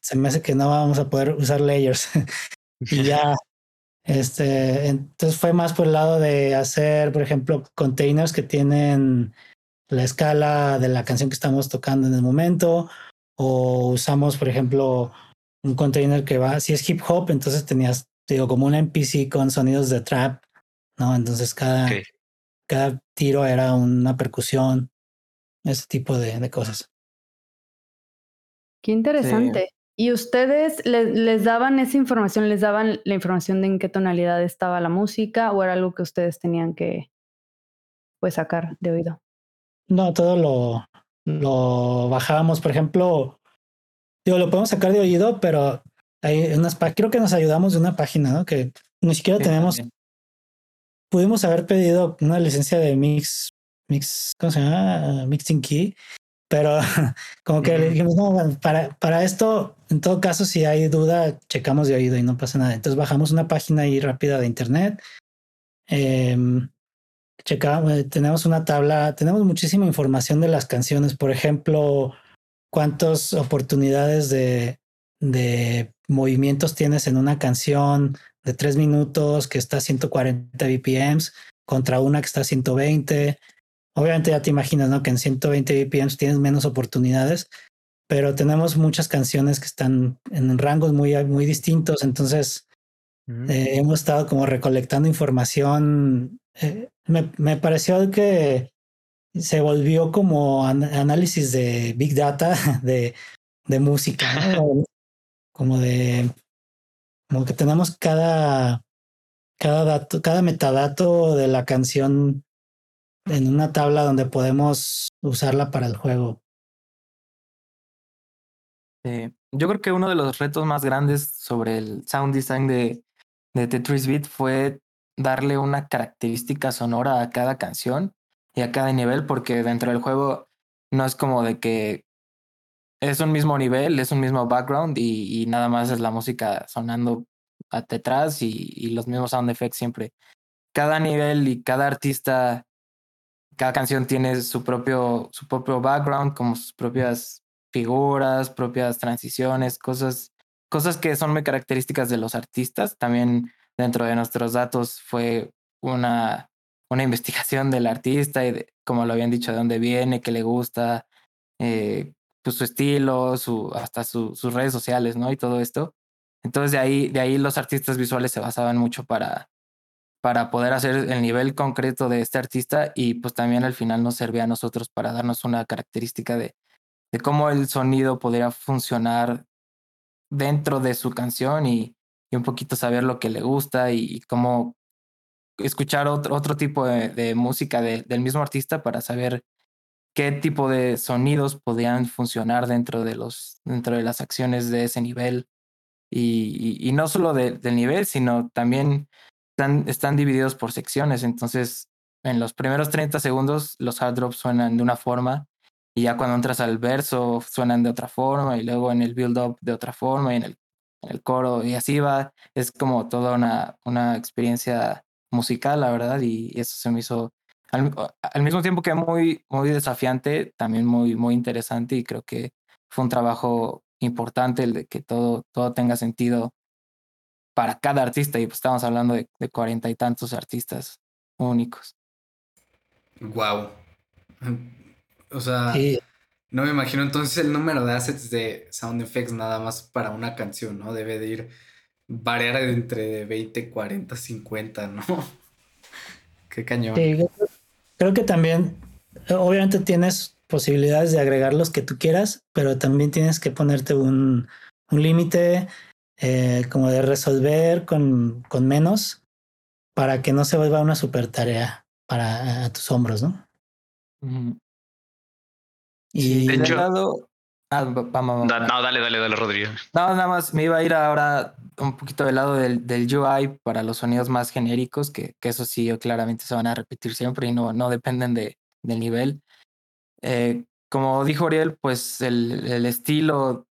se me hace que no vamos a poder usar layers. (laughs) y ya, este, entonces fue más por el lado de hacer, por ejemplo, containers que tienen la escala de la canción que estamos tocando en el momento, o usamos, por ejemplo, un container que va, si es hip hop, entonces tenías, digo, como un NPC con sonidos de trap, ¿no? Entonces cada, cada tiro era una percusión, ese tipo de, de cosas. Qué interesante. ¿Y ustedes les, daban esa información, les daban la información de en qué tonalidad estaba la música o era algo que ustedes tenían que pues sacar de oído? No, todo lo, lo bajábamos, por ejemplo, digo, lo podemos sacar de oído, pero hay unas creo que nos ayudamos de una página, ¿no? Que ni siquiera tenemos, pudimos haber pedido una licencia de mix, mix, ¿cómo se llama? Mixing Key pero (laughs) como que le dijimos, no, para, para esto, en todo caso, si hay duda, checamos de oído y no pasa nada. Entonces bajamos una página ahí rápida de internet. Eh, checamos, tenemos una tabla, tenemos muchísima información de las canciones. Por ejemplo, cuántas oportunidades de, de movimientos tienes en una canción de tres minutos que está a 140 BPMs contra una que está a 120 Obviamente ya te imaginas, ¿no? Que en 120 BPM tienes menos oportunidades, pero tenemos muchas canciones que están en rangos muy, muy distintos, entonces mm. eh, hemos estado como recolectando información. Eh, me, me, pareció que se volvió como análisis de Big Data (laughs) de, de música, ¿no? Como de como que tenemos cada cada dato, cada metadato de la canción en una tabla donde podemos usarla para el juego. yo creo que uno de los retos más grandes sobre el sound design de, de Tetris Beat fue darle una característica sonora a cada canción y a cada nivel, porque dentro del juego no es como de que es un mismo nivel, es un mismo background y, y nada más es la música sonando detrás y, y los mismos sound effects siempre. Cada nivel y cada artista cada canción tiene su propio, su propio background, como sus propias figuras, propias transiciones, cosas, cosas que son muy características de los artistas. También dentro de nuestros datos fue una, una (laughs) investigación del artista y como lo habían dicho, de dónde viene, qué le gusta, eh, pues su estilo, su, hasta sus redes sociales, ¿no? Y todo esto. Entonces de ahí, de ahí los artistas visuales se basaban mucho para, para poder hacer el nivel concreto de este artista y pues también al final nos servía a nosotros para darnos una característica de, de cómo el sonido podría funcionar dentro de su canción y, y un poquito saber lo que le gusta y, cómo escuchar otro, otro tipo de, de música del mismo artista para saber qué tipo de sonidos podían funcionar dentro de, los, dentro de las acciones de ese nivel. Y, y, no solo del nivel, sino también están, están divididos por secciones, entonces en los primeros 30 segundos los hard drops suenan de una forma y ya cuando entras al verso suenan de otra forma y luego en el build up de otra forma y en el, en el coro y así va. Es como toda una, una experiencia musical, la verdad, y eso se me hizo al, mismo tiempo que muy, muy desafiante, también muy, muy interesante y creo que fue un trabajo importante el de que todo, todo tenga sentido para cada artista y pues estamos hablando de cuarenta y tantos artistas únicos. Wow. O sea, no me imagino entonces el número de assets de sound effects nada más para una canción, ¿no? Debe de ir variar entre 20, 40, 50, ¿no? (laughs) Qué cañón. Creo que también, obviamente tienes posibilidades de agregar los que tú quieras, pero también tienes que ponerte un, un límite eh, como de resolver con, con menos para que no se vuelva una super tarea para tus hombros, ¿no? Y de hecho, ah, no, dale, dale, dale, Rodrigo. No, nada más me iba a ir ahora un poquito del lado del, del UI para los sonidos más genéricos, que, que eso sí claramente se van a repetir siempre y no, no dependen de, del nivel. Eh, como dijo Ariel, pues el, el estilo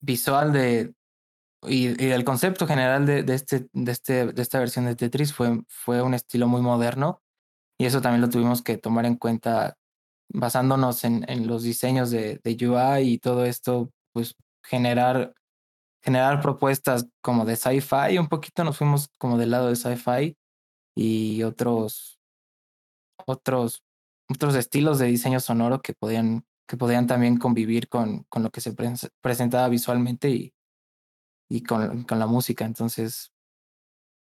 visual de, y, y, el concepto general de, de, este, de, este, de esta versión de Tetris fue, fue un estilo muy moderno y eso también lo tuvimos que tomar en cuenta basándonos en, en los diseños de, de, UI y todo esto, pues generar, generar propuestas como de sci-fi, un poquito nos fuimos como del lado de sci-fi y otros, otros, otros estilos de diseño sonoro que podían, que podían también convivir con, con lo que se presentaba visualmente y, y con, con la música. Entonces,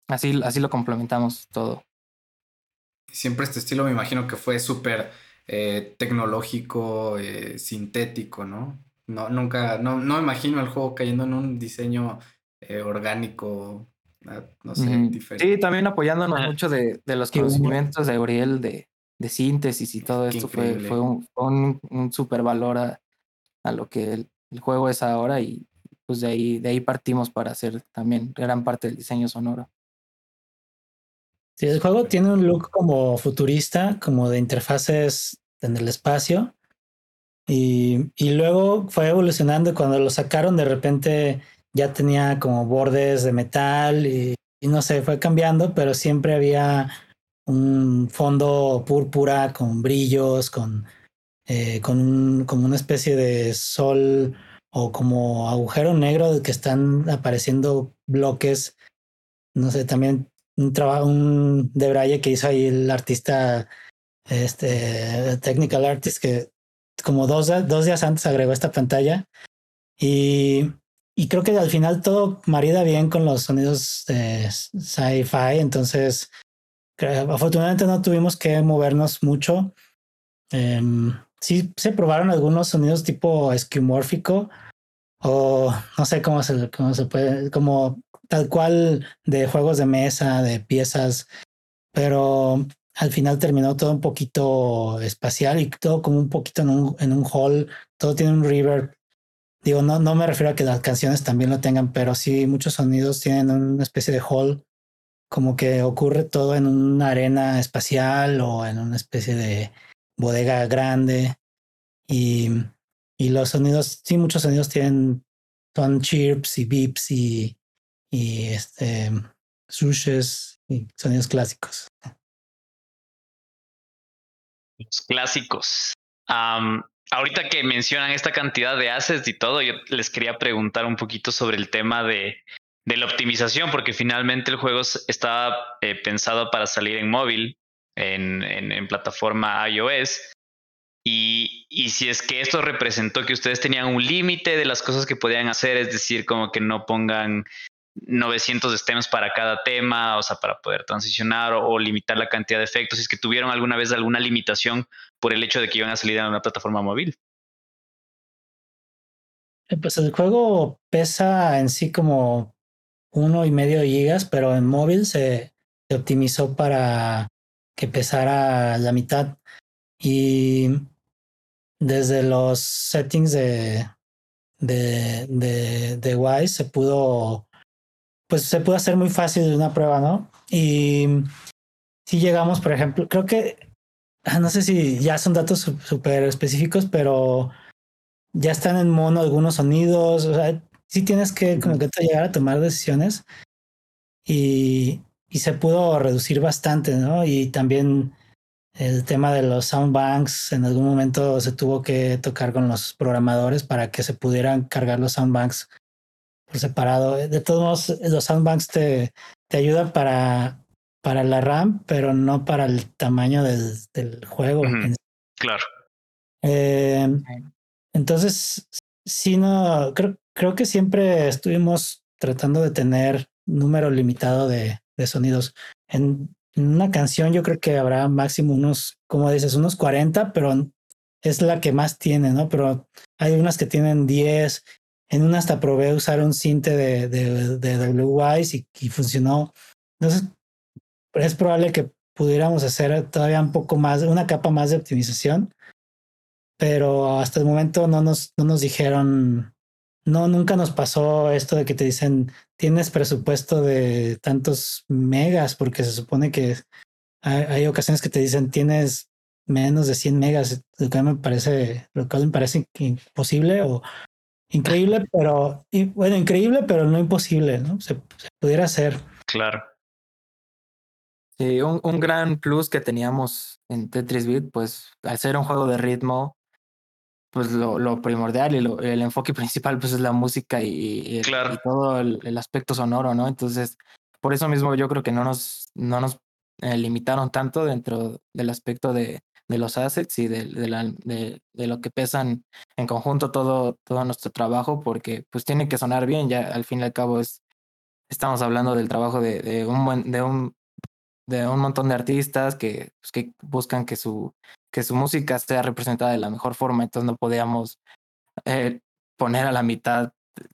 así, así lo complementamos todo siempre este estilo me imagino que fue súper eh, tecnológico, eh, sintético, ¿no? No, nunca, no, no imagino el juego cayendo en un diseño eh, orgánico, ah, no sé, diferente. Sí, también apoyándonos mucho de, de los conocimientos de Gabriel de, de síntesis y todo esto fue, fue, un, un, un super valor a, a lo que el, el, juego es ahora y pues de ahí, de ahí partimos para hacer también gran parte del diseño sonoro. Sí, el juego tiene un look como futurista, como de interfaces en el espacio. Y, y luego fue evolucionando. Cuando lo sacaron, de repente ya tenía como bordes de metal y, y no sé, fue cambiando, pero siempre había un fondo púrpura con brillos, con, eh, con un, como una especie de sol o como agujero negro que están apareciendo bloques. No sé, también un trabajo, un de Braille que hizo ahí el artista, este, technical artist, que como dos, dos días antes agregó esta pantalla. Y, y creo que al final todo marida bien con los sonidos de sci-fi. Entonces, afortunadamente no tuvimos que movernos mucho. Eh, sí se probaron algunos sonidos tipo esquimórfico o no sé cómo se, cómo se puede, como tal cual de juegos de mesa, de piezas, pero al final terminó todo un poquito espacial y todo como un poquito en un, en un hall, todo tiene un reverb. Digo, no, no me refiero a que las canciones también lo tengan, pero sí muchos sonidos tienen una especie de hall, como que ocurre todo en una arena espacial o en una especie de bodega grande. Y, y los sonidos, sí, muchos sonidos tienen, son chirps y beeps y, y este sushes y sonidos clásicos. Los clásicos. ahorita que mencionan esta cantidad de assets y todo, yo les quería preguntar un poquito sobre el tema de, de la optimización, porque finalmente el juego estaba eh, pensado para salir en móvil, en, en, en plataforma iOS. Y, y, si es que esto representó que ustedes tenían un límite de las cosas que podían hacer, es decir, como que no pongan 900 stems para cada tema, o sea, para poder transicionar o, limitar la cantidad de efectos, si es que tuvieron alguna vez alguna limitación por el hecho de que iban a salir a una plataforma móvil. Eh, pues el juego pesa en sí como uno y medio gigas, pero en móvil se, se optimizó para que pesara la mitad. Y desde los settings de, de, de, de Wise se pudo pues se puede hacer muy fácil una prueba, ¿no? Y si llegamos, por ejemplo, creo que, ah, no sé si ya son datos súper específicos, pero ya están en mono algunos sonidos, o sea, sí tienes que como que llegar a tomar decisiones y, y se pudo reducir bastante, ¿no? Y también el tema de los soundbanks en algún momento se tuvo que tocar con los programadores para que se pudieran cargar los soundbanks por separado. De todos modos, los soundbanks te, te ayudan para, para la RAM, pero no para el tamaño del, del juego. Claro. Eh, entonces, sí, no, creo, creo que siempre estuvimos tratando de tener número limitado de, de sonidos. En, en una canción yo creo que habrá máximo unos, como dices, unos 40, pero es la que más tiene, ¿no? Pero hay unas que tienen 10. En una hasta probé usar un cinte de, de, de WWise y, y funcionó. Entonces, es probable que pudiéramos hacer todavía un poco más, una capa más de optimización, pero hasta el momento no nos, no nos dijeron, no, nunca nos pasó esto de que te dicen, tienes presupuesto de tantos megas, porque se supone que hay, ocasiones que te dicen, tienes menos de 100 megas, lo cual me parece, lo cual me parece imposible o increíble, pero, bueno, increíble, pero no imposible, ¿no? Se, se pudiera hacer. Claro. Sí, un, un, gran plus que teníamos en Tetris Beat, pues al ser un juego de ritmo, pues lo, lo primordial y lo, el enfoque (laughs) principal pues es la música y, y, todo el, el, aspecto sonoro, ¿no? Entonces, por eso mismo yo creo que no nos, no nos eh, limitaron tanto dentro del aspecto de, de los assets y de, de, la, de, de, lo que pesan en conjunto todo, todo nuestro trabajo, porque pues tiene que sonar bien, ya al fin y al cabo es, estamos hablando del trabajo de, de un buen, de un de un montón de artistas que, pues, que buscan que su, que su música sea representada de la mejor forma, entonces no podíamos eh, poner a la mitad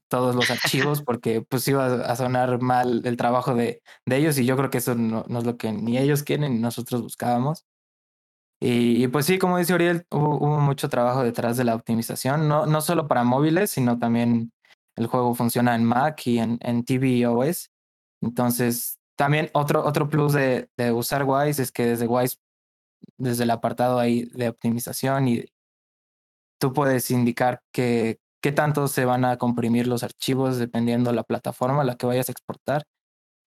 todos los archivos (laughs) porque pues iba a sonar mal el trabajo de, de ellos y yo creo que eso no, no, es lo que ni ellos quieren ni nosotros buscábamos. Y, pues sí, como dice hubo, hubo, mucho trabajo detrás de la optimización, no, no solo para móviles, sino también el juego funciona en Mac y en, en TV OS. Entonces, también otro, otro plus de, de usar Wise es que desde Wise, desde el apartado ahí de optimización y tú puedes indicar que qué tanto se van a comprimir los archivos dependiendo la plataforma a la que vayas a exportar.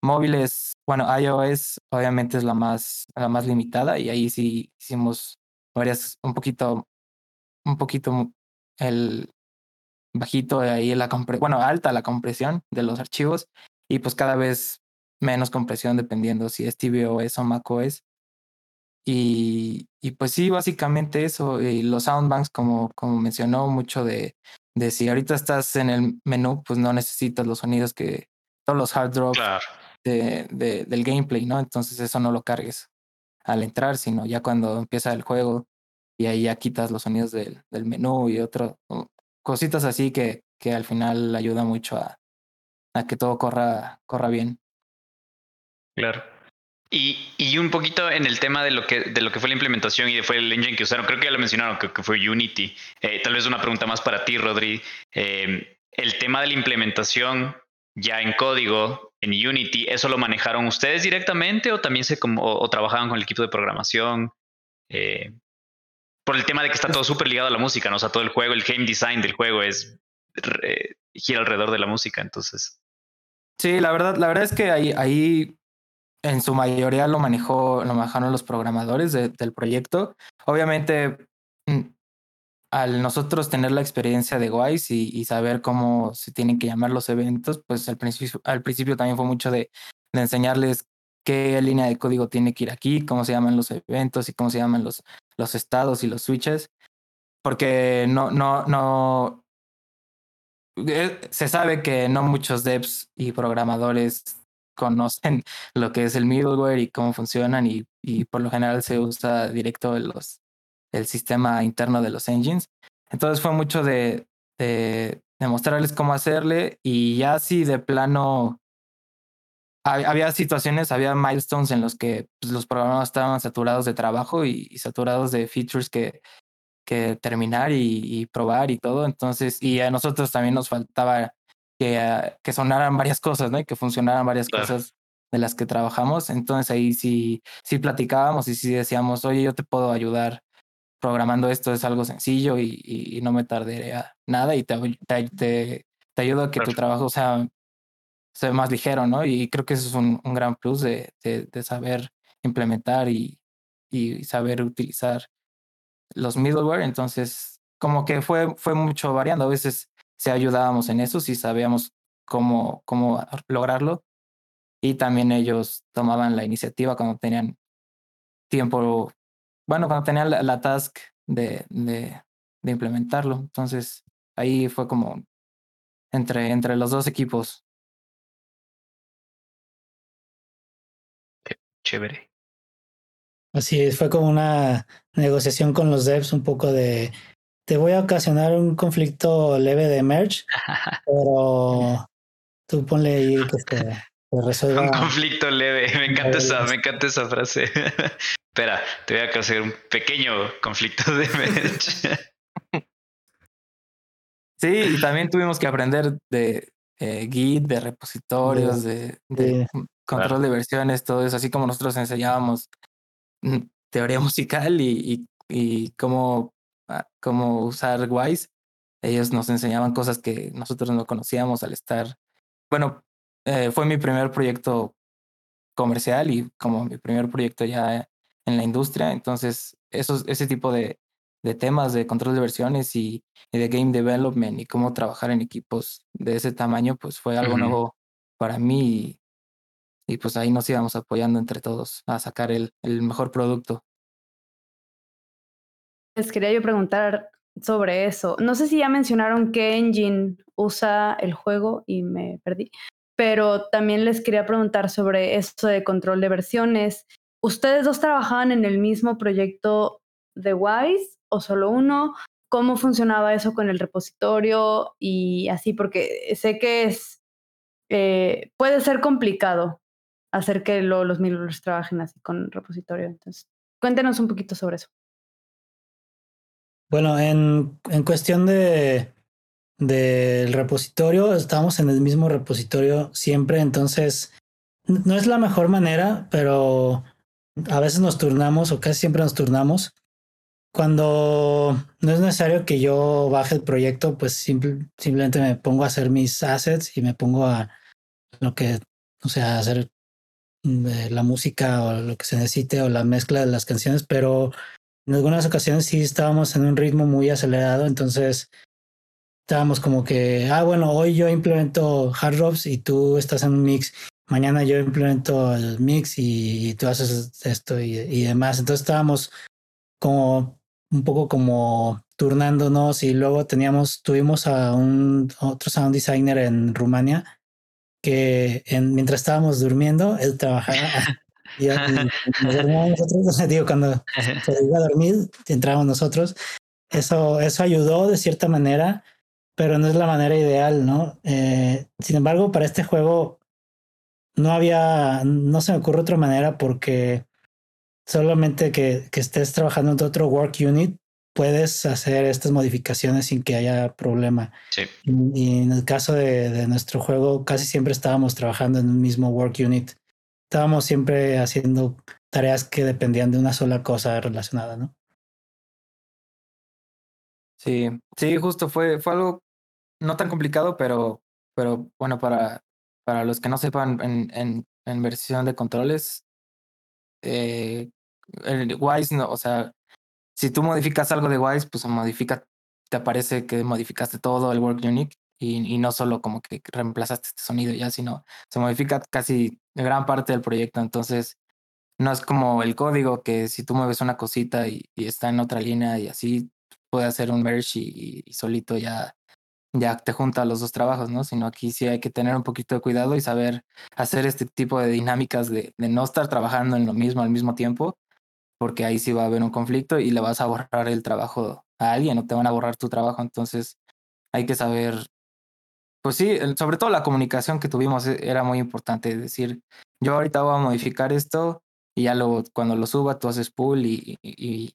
Móviles, bueno, iOS obviamente es la más, la más limitada y ahí sí hicimos varias, un poquito, un poquito el bajito ahí la compre bueno, alta la compresión de los archivos y pues cada vez menos compresión dependiendo si es tvOS o macOS. Y, y pues sí, básicamente eso. Y los soundbanks, como, como mencionó, mucho de, de si ahorita estás en el menú, pues no necesitas los sonidos que todos los hard drops claro. De, de, del gameplay, ¿no? Entonces eso no lo cargues al entrar, sino ya cuando empieza el juego y ahí ya quitas los sonidos del, menú y otro, cositas así que, que al final ayuda mucho a, que todo corra, corra bien. Claro. Y, y, un poquito en el tema de lo que de lo que fue la implementación y de fue el engine que usaron, creo que ya lo mencionaron, que, que fue Unity. Eh, tal vez una pregunta más para ti, Rodri. Eh, el tema de la implementación ya en código, en Unity, ¿eso lo manejaron ustedes directamente o también se como, o, trabajaban con el equipo de programación? Eh, por el tema de que está todo súper ligado a la música, ¿no? O sea, todo el juego, el game design del juego es eh, gira alrededor de la música, entonces. Sí, la verdad, la verdad es que ahí, ahí en su mayoría lo manejó, lo manejaron los programadores de, del proyecto. Obviamente, mm, al nosotros tener la experiencia de Wise y, saber cómo se tienen que llamar los eventos, pues al principio, también fue mucho de, de enseñarles qué línea de código tiene que ir aquí, cómo se llaman los eventos y cómo se llaman los, estados y los switches. Porque no, no, no. Eh, se sabe que no muchos devs y programadores conocen (laughs) lo que es el middleware y cómo funcionan y, y por lo general se usa directo los, el sistema interno de los engines. Entonces fue mucho de, de, de mostrarles cómo hacerle y ya si de plano había situaciones, había milestones en los que pues, los programadores estaban saturados de trabajo y, y saturados de features que, que terminar y, y, probar y todo. Entonces, y a nosotros también nos faltaba que, uh, que sonaran varias cosas, ¿no? Y que funcionaran varias claro. cosas de las que trabajamos. Entonces ahí sí, sí platicábamos y sí decíamos, oye, yo te puedo ayudar programando esto, es algo sencillo y, y, y no me tardaría nada y te, te, te, te ayudo a que Perfecto. tu trabajo sea, sea más ligero, ¿no? Y creo que eso es un, un gran plus de, de, de saber implementar y, y saber utilizar los middleware. Entonces, como que fue, fue mucho variando. A veces se ayudábamos en eso si sabíamos cómo, cómo lograrlo. Y también ellos tomaban la iniciativa cuando tenían tiempo, bueno, cuando tenían la, task de, de, de, implementarlo. Entonces, ahí fue como entre, entre los dos equipos. Chévere. Así es, fue como una negociación con los devs, un poco de te voy a ocasionar un conflicto leve de merge, (laughs) pero tú ponle ahí que te, (laughs) resuelva. Un conflicto leve, me encanta esa, me encanta esa frase. (laughs) Espera, te voy a hacer un pequeño conflicto de (laughs) merge. Sí, y también tuvimos que aprender de eh, Git, de repositorios, de, control de versiones, todo eso, así como nosotros enseñábamos mm, teoría musical y, y, cómo, ah, cómo usar Wise. Ellos nos enseñaban cosas que nosotros no conocíamos al estar. Bueno, eh, fue mi primer proyecto comercial y como mi primer proyecto ya en la industria. Entonces, esos, ese tipo de, de temas de control de versiones y, de game development y cómo trabajar en equipos de ese tamaño, pues fue algo nuevo para mí y, pues ahí nos íbamos apoyando entre todos a sacar el, el mejor producto. Les quería yo preguntar sobre eso. No sé si ya mencionaron qué engine usa el juego y me perdí, pero también les quería preguntar sobre esto de control de versiones. ¿Ustedes dos trabajaban en el mismo proyecto de Wise o solo uno? ¿Cómo funcionaba eso con el repositorio y así? Porque sé que es eh, puede ser complicado hacer que los middlers trabajen así con repositorio. Entonces, cuéntenos un poquito sobre eso. Bueno, en, en cuestión de del repositorio, estamos en el mismo repositorio siempre, entonces no es la mejor manera, pero a veces nos turnamos o casi siempre nos turnamos. Cuando no es necesario que yo baje el proyecto, pues simplemente me pongo a hacer mis assets y me pongo a lo que, o sea, hacer mm, eh, la música o lo que se necesite o la mezcla de las canciones, pero en algunas ocasiones sí estábamos en un ritmo muy acelerado, entonces estábamos como que, ah, bueno, hoy yo implemento hard drops y tú estás en un mix, mañana yo implemento el mix y, tú haces esto y, y demás, entonces estábamos como un poco como turnándonos y luego teníamos, tuvimos a un otro sound designer en Rumania que en, mientras estábamos durmiendo, él trabajaba (laughs) y, nosotros, (laughs) digo, cuando se iba a dormir, entramos nosotros. Eso, eso ayudó de cierta manera, pero no es la manera ideal, ¿no? Eh, sin embargo, para este juego no había, no se me ocurre otra manera porque solamente que, que estés trabajando en otro work unit, puedes hacer estas modificaciones sin que haya problema. Sí. Y, en el caso de, de, nuestro juego, casi siempre estábamos trabajando en un mismo work unit. Estábamos siempre haciendo tareas que dependían de una sola cosa relacionada, ¿no? Sí, sí, justo fue, fue algo no tan complicado, pero, pero bueno, para, para los que no sepan en, versión de controles, eh, el Wise, o sea, si tú modificas algo de Wise, pues modifica, te aparece que modificaste todo el work unit y, no solo como que reemplazaste este sonido ya, sino se modifica casi gran parte del proyecto. Entonces, no es como el código que si tú mueves una cosita y, está en otra línea y así puede hacer un merge y, solito ya, ya te junta los dos trabajos, ¿no? Sino aquí sí hay que tener un poquito de cuidado y saber hacer este tipo de dinámicas de, no estar trabajando en lo mismo al mismo tiempo porque ahí sí va a haber un conflicto y le vas a borrar el trabajo a alguien o te van a borrar tu trabajo. Entonces hay que saber, pues sí, sobre todo la comunicación que tuvimos e, era muy importante. Decir, yo ahorita voy a modificar esto y ya luego cuando lo suba tú haces pull y, y,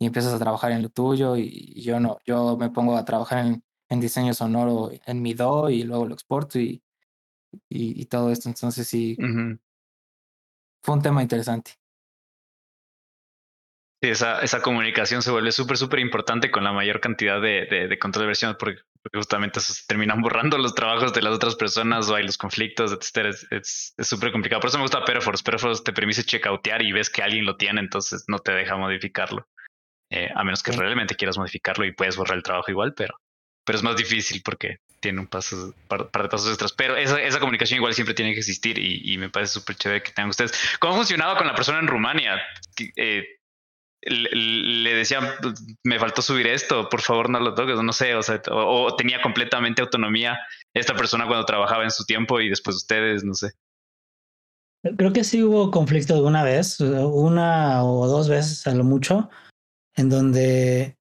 y empiezas a trabajar en lo tuyo y yo no, yo me pongo a trabajar en, en diseño sonoro en mi Do y luego lo exporto y, y, todo esto. Entonces sí, fue un tema interesante. Sí, esa, esa comunicación se vuelve súper, súper importante con la mayor cantidad de, de, control de versiones, porque porque justamente se terminan (laughs) borrando los trabajos de las otras personas o hay los conflictos, etc. Es súper complicado. Por eso me gusta Perforce. Perforce te permite checkoutear y ves que alguien lo tiene, entonces no te deja modificarlo. Eh, a menos que realmente quieras modificarlo y puedes borrar el trabajo igual, pero, pero es más difícil porque tiene un paso, par, par de pasos extras. Pero esa, esa, comunicación igual siempre tiene que existir y, y me parece súper chévere que tengan ustedes. ¿Cómo funcionaba con la persona en Rumania? Eh, le decían, pues, me faltó subir esto, por favor no lo toques, no sé, o, sea, o, tenía completamente autonomía esta persona cuando trabajaba en su tiempo y después ustedes, no sé. Creo que sí hubo conflicto alguna vez, una o dos veces a lo mucho, en donde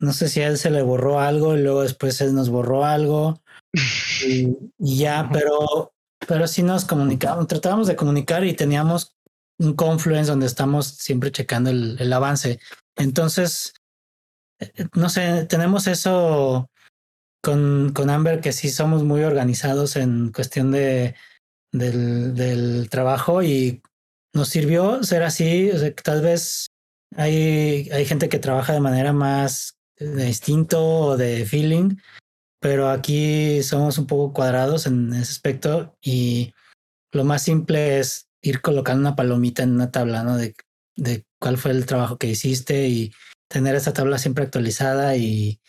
no sé si a él se le borró algo y luego después él nos borró algo (laughs) y, y ya, pero, pero sí nos comunicábamos, tratábamos de comunicar y teníamos un Confluence donde estamos siempre checando el, el avance. Entonces, eh, no sé, tenemos eso con, con Amber que sí somos muy organizados en cuestión de, del, del trabajo y nos sirvió ser así. O sea, tal vez hay, hay gente que trabaja de manera más de instinto o de feeling, pero aquí somos un poco cuadrados en ese aspecto y lo más simple es ir colocando una palomita en una tabla, ¿no? De, de cuál fue el trabajo que hiciste y tener esa tabla siempre actualizada y,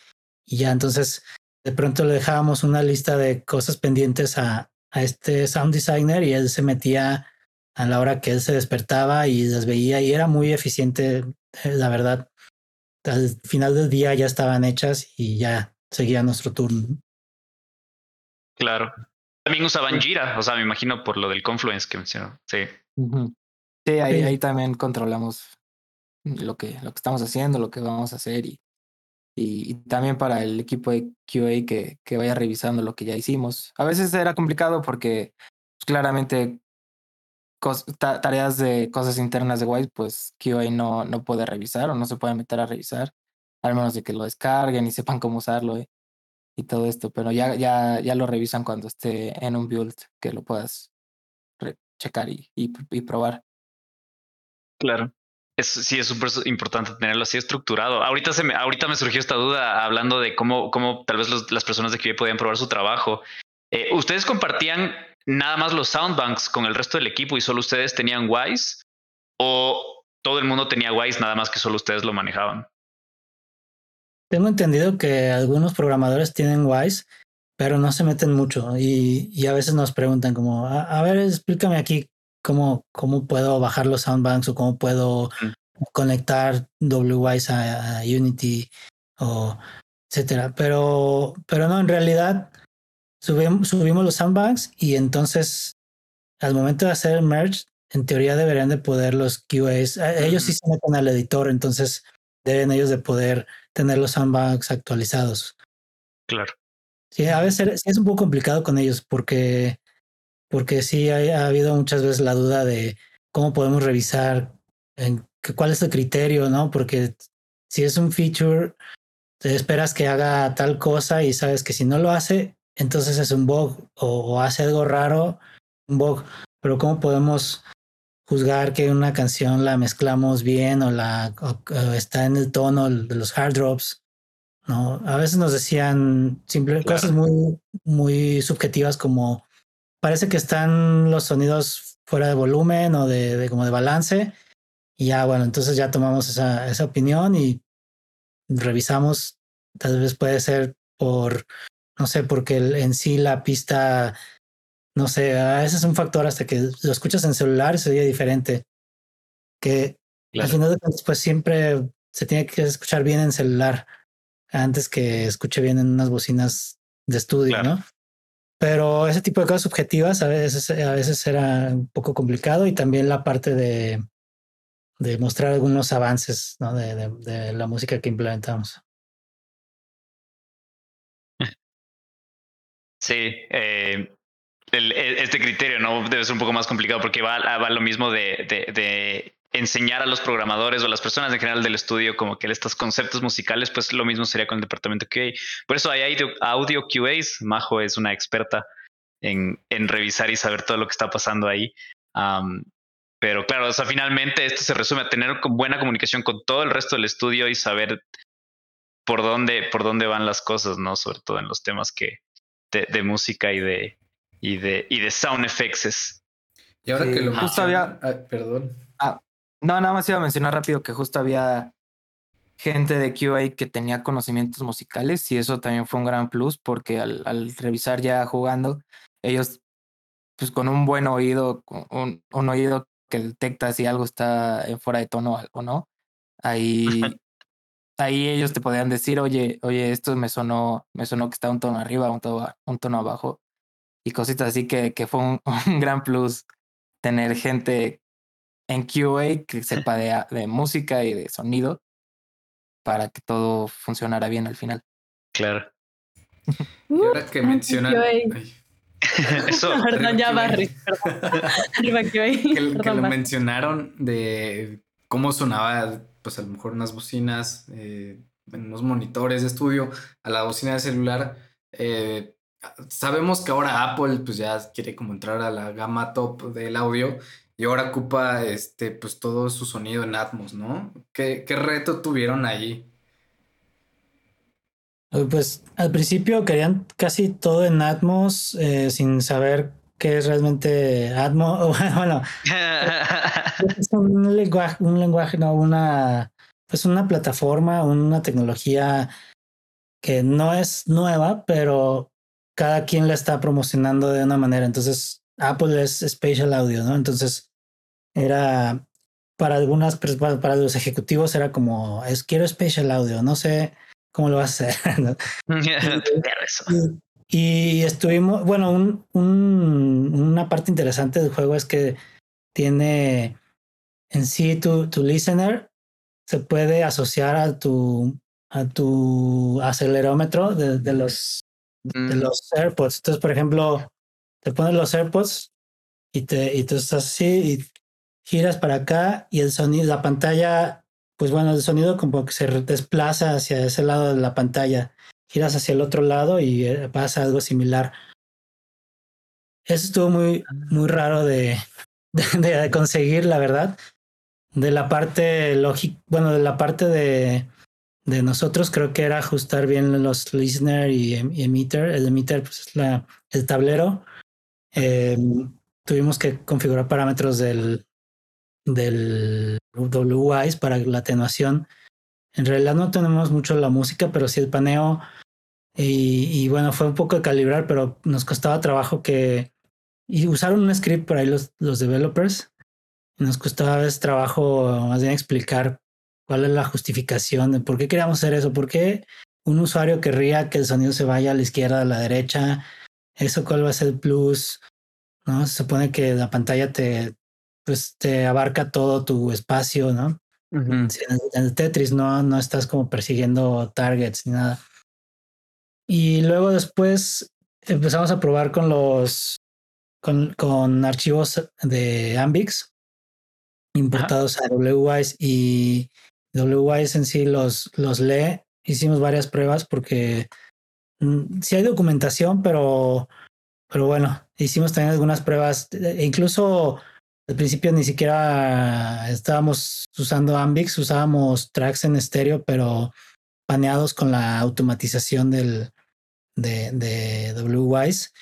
y ya entonces de pronto le dejábamos una lista de cosas pendientes a, a este sound designer y él se metía a la hora que él se despertaba y las veía y era muy eficiente, eh, la verdad. Al final del día ya estaban hechas y ya seguía nuestro turno. Claro. También usaban Jira, o sea, me imagino por lo del Confluence que mencionó. Sí. Uh -huh. Sí, ahí, ahí también controlamos lo que, lo que estamos haciendo, lo que vamos a hacer y, y, y, también para el equipo de QA que, que vaya revisando lo que ya hicimos. A veces era complicado porque pues, claramente tareas de cosas internas de Wise, pues QA no, no puede revisar o no se puede meter a revisar, al menos de que lo descarguen y sepan cómo usarlo eh, y todo esto, pero ya, ya, ya lo revisan cuando esté en un build que lo puedas checar y, y, probar. Claro. Sí, es súper importante tenerlo así estructurado. Ahorita, se me, ahorita me surgió esta duda hablando de cómo, cómo tal vez las personas de QA podían probar su trabajo. Eh, ¿Ustedes compartían nada más los soundbanks con el resto del equipo y solo ustedes tenían Wise? ¿O todo el mundo tenía Wise, nada más que solo ustedes lo manejaban? Tengo entendido que algunos programadores tienen Wise, pero no se meten mucho y, y a veces nos preguntan como, a, a, ver, explícame aquí cómo, cómo puedo bajar los soundbanks o cómo puedo mm. conectar WWise a, a, Unity o etcétera. Pero, pero no, en realidad subimos, subimos los soundbanks y entonces al momento de hacer el merge, en teoría deberían de poder los QAs, ellos sí se meten al editor, entonces deben ellos de poder tener los soundbanks actualizados. Claro. Sí, a veces es un poco complicado con ellos porque, porque sí ha habido muchas veces la duda de cómo podemos revisar en cuál es el criterio, ¿no? Porque si es un feature, te esperas que haga tal cosa y sabes que si no lo hace, entonces es un bug o, o hace algo raro, un bug. Pero cómo podemos juzgar que una canción la mezclamos bien o la o, o está en el tono de los hard drops no, a veces nos decían simple, claro. cosas muy, muy subjetivas como parece que están los sonidos fuera de volumen o de, de como de balance. Y ya, bueno, entonces ya tomamos esa, esa opinión y revisamos. Tal vez puede ser por, no sé, porque el, en sí la pista, no sé, a veces es un factor hasta que lo escuchas en celular sería diferente. Que claro. al final de cuentas, pues siempre se tiene que escuchar bien en celular antes que escuche bien en unas bocinas de estudio, claro. ¿no? Pero ese tipo de cosas subjetivas a veces, a veces era un poco complicado y también la parte de, de mostrar algunos avances ¿no? de, de, de, la música que implementamos. Sí, eh, el, este criterio no debe ser un poco más complicado porque va, va lo mismo de, enseñar a los programadores o a las personas en general del estudio como que estos conceptos musicales, pues lo mismo sería con el departamento QA. Por eso hay audio, audio QAs. Majo es una experta en, revisar y saber todo lo que está pasando ahí. Pero claro, o sea, finalmente esto se resume a tener buena comunicación con todo el resto del estudio y saber por dónde, por dónde van las cosas, ¿no? Sobre todo en los temas que de, música y de, y de, y de sound effects. Y ahora que lo justo había, ah, perdón. Ah, no, nada más iba a mencionar rápido que justo había gente de QA que tenía conocimientos musicales y eso también fue un gran plus porque al, al revisar ya jugando, ellos pues con un buen oído, un, un oído que detecta si algo está fuera de tono o no, ahí, (laughs) ahí ellos te podían decir, oye, oye, esto me sonó, me sonó que está un tono arriba, un tono, un tono abajo, y cositas así que, que fue un, (laughs) un gran plus tener gente en QA que sepa de, de música y de sonido para que todo funcionara bien al final. Claro. y ahora que mencionan. (laughs) Eso. (laughs) Perdón, ya Barry. que, que lo mencionaron de cómo sonaba, pues a lo mejor unas bocinas, eh, unos monitores de estudio, a la bocina de celular. Eh, sabemos que ahora Apple pues ya quiere como entrar a la gama top del audio y ahora ocupa este pues todo su sonido en Atmos, ¿no? ¿Qué, qué reto tuvieron ahí? Pues al principio querían casi todo en Atmos eh, sin saber qué es realmente Atmos. (laughs) Bueno, es un lenguaje, un lenguaje, no, una, pues una plataforma, una tecnología que no es nueva, pero cada quien la está promocionando de una manera. Entonces, Apple es Spatial Audio, ¿no? Entonces, era para algunas, para los ejecutivos era como, es quiero Spatial Audio, no sé cómo lo vas a hacer. (laughs) (laughs) y, estuvimos, bueno, un, un, una parte interesante del juego es que tiene en sí tu, tu listener se puede asociar a tu a tu acelerómetro de, de los de mm. los AirPods. Entonces, por ejemplo, te pones los AirPods y te y tú estás así y giras para acá y el sonido, la pantalla pues bueno, el sonido como que se desplaza hacia ese lado de la pantalla, giras hacia el otro lado y eh, pasa algo similar. Eso estuvo muy, muy raro de, de, conseguir, la verdad. De la parte lógica, bueno, de la parte de, de nosotros creo que era ajustar bien los listener y, em, emitter. El emitter pues, es el tablero. Em, tuvimos que configurar parámetros del, del WIS para la atenuación. En realidad no tenemos mucho la música, pero sí el paneo. Y, bueno, fue un poco de calibrar, pero nos costaba trabajo que... Y usaron un script por ahí los, los developers. Y nos costaba a veces trabajo más bien explicar cuál es la justificación de por qué queríamos hacer eso, por qué un usuario querría que el sonido se vaya a la izquierda, a la derecha, eso cuál va a ser el plus, ¿no? Se supone que la pantalla te, pues te abarca todo tu espacio, ¿no? en, el Tetris no, no estás como persiguiendo targets ni nada. Y luego después empezamos a probar con los con, con archivos de Ambix importados a WWise y WWise en sí los, los lee. Hicimos varias pruebas porque mm, sí hay documentación, pero, pero bueno, hicimos también algunas pruebas, e incluso al principio ni siquiera estábamos usando Ambix, usábamos tracks en estéreo, pero paneados con la automatización del, de, de WWise.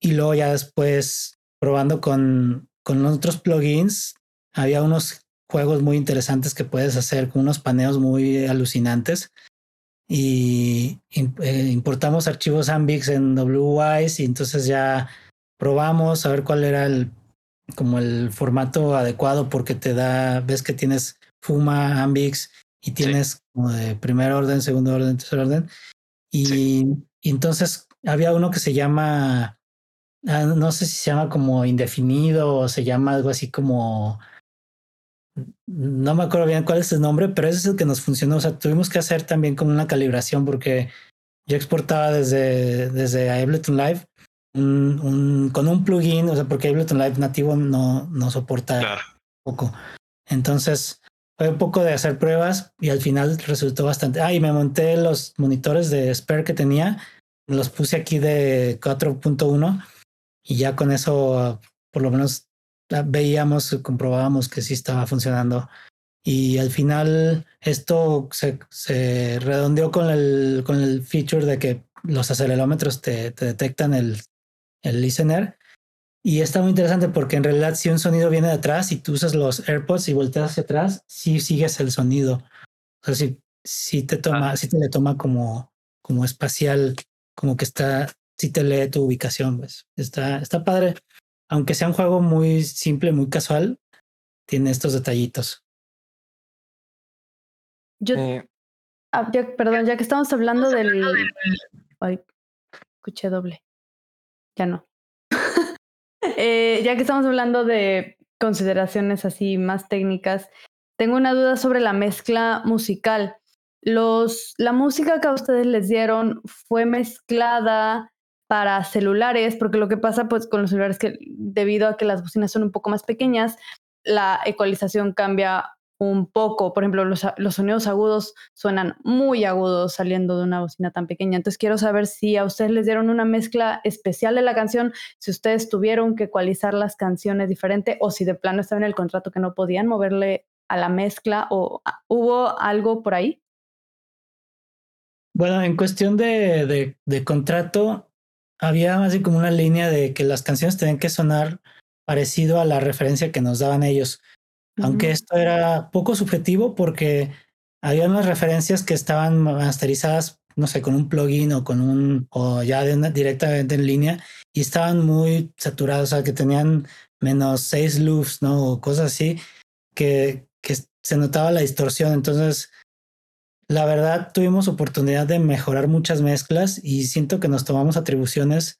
Y luego ya después probando con, con otros plugins, había unos juegos muy interesantes que puedes hacer con unos paneos muy alucinantes. Y eh, importamos archivos Ambix en WWise y entonces ya probamos a ver cuál era el como el formato adecuado porque te da, ves que tienes Fuma, Ambix y tienes como de primer orden, segundo orden, tercer orden. Y, entonces había uno que se llama, ah, no sé si se llama como indefinido o se llama algo así como, no me acuerdo bien cuál es el nombre, pero ese es el que nos funcionó. O sea, tuvimos que hacer también como una calibración porque yo exportaba desde, desde Ableton Live un, con un plugin, o sea, porque Ableton Live nativo no, no soporta poco. Entonces, fue un poco de hacer pruebas y al final resultó bastante. Ah, y me monté los monitores de Spare que tenía, los puse aquí de 4.1 y ya con eso, por lo menos veíamos, comprobábamos que sí estaba funcionando. Y al final esto se, redondeó con el, con el feature de que los acelerómetros te, te detectan el, el listener. Y está muy interesante porque en realidad si un sonido viene de atrás y tú usas los AirPods y volteas hacia atrás, sí sigues el sonido. O sea, sí, sí te toma, Ah. sí te le toma como, como espacial, como que está, sí te lee tu ubicación, pues. Está, está padre. Aunque sea un juego muy simple, muy casual, tiene estos detallitos. Yo, Eh, ah, ya- perdón, ya que estamos hablando del... Ay, escuché doble. Ya no. Eh, ya que estamos hablando de consideraciones así más técnicas, tengo una duda sobre la mezcla musical. Los, la música que a ustedes les dieron fue mezclada para celulares, porque lo que pasa pues con los celulares que debido a que las bocinas son un poco más pequeñas, la ecualización cambia un poco. Por ejemplo, los, sonidos agudos suenan muy agudos saliendo de una bocina tan pequeña. Entonces quiero saber si a ustedes les dieron una mezcla especial de la canción, si ustedes tuvieron que ecualizar las canciones diferente o si de plano estaba en el contrato que no podían moverle a la mezcla o ah, hubo algo por ahí. Bueno, en cuestión de, de, contrato, había más bien como una línea de que las canciones tenían que sonar parecido a la referencia que nos daban ellos. Aunque esto era poco subjetivo porque había unas referencias que estaban masterizadas, no sé, con un plugin o con un, o ya de una- directamente en línea y estaban muy saturados, o sea, que tenían menos seis loops, ¿no? O cosas así, que, que se notaba la distorsión. Entonces, la verdad, tuvimos oportunidad de mejorar muchas mezclas y siento que nos tomamos atribuciones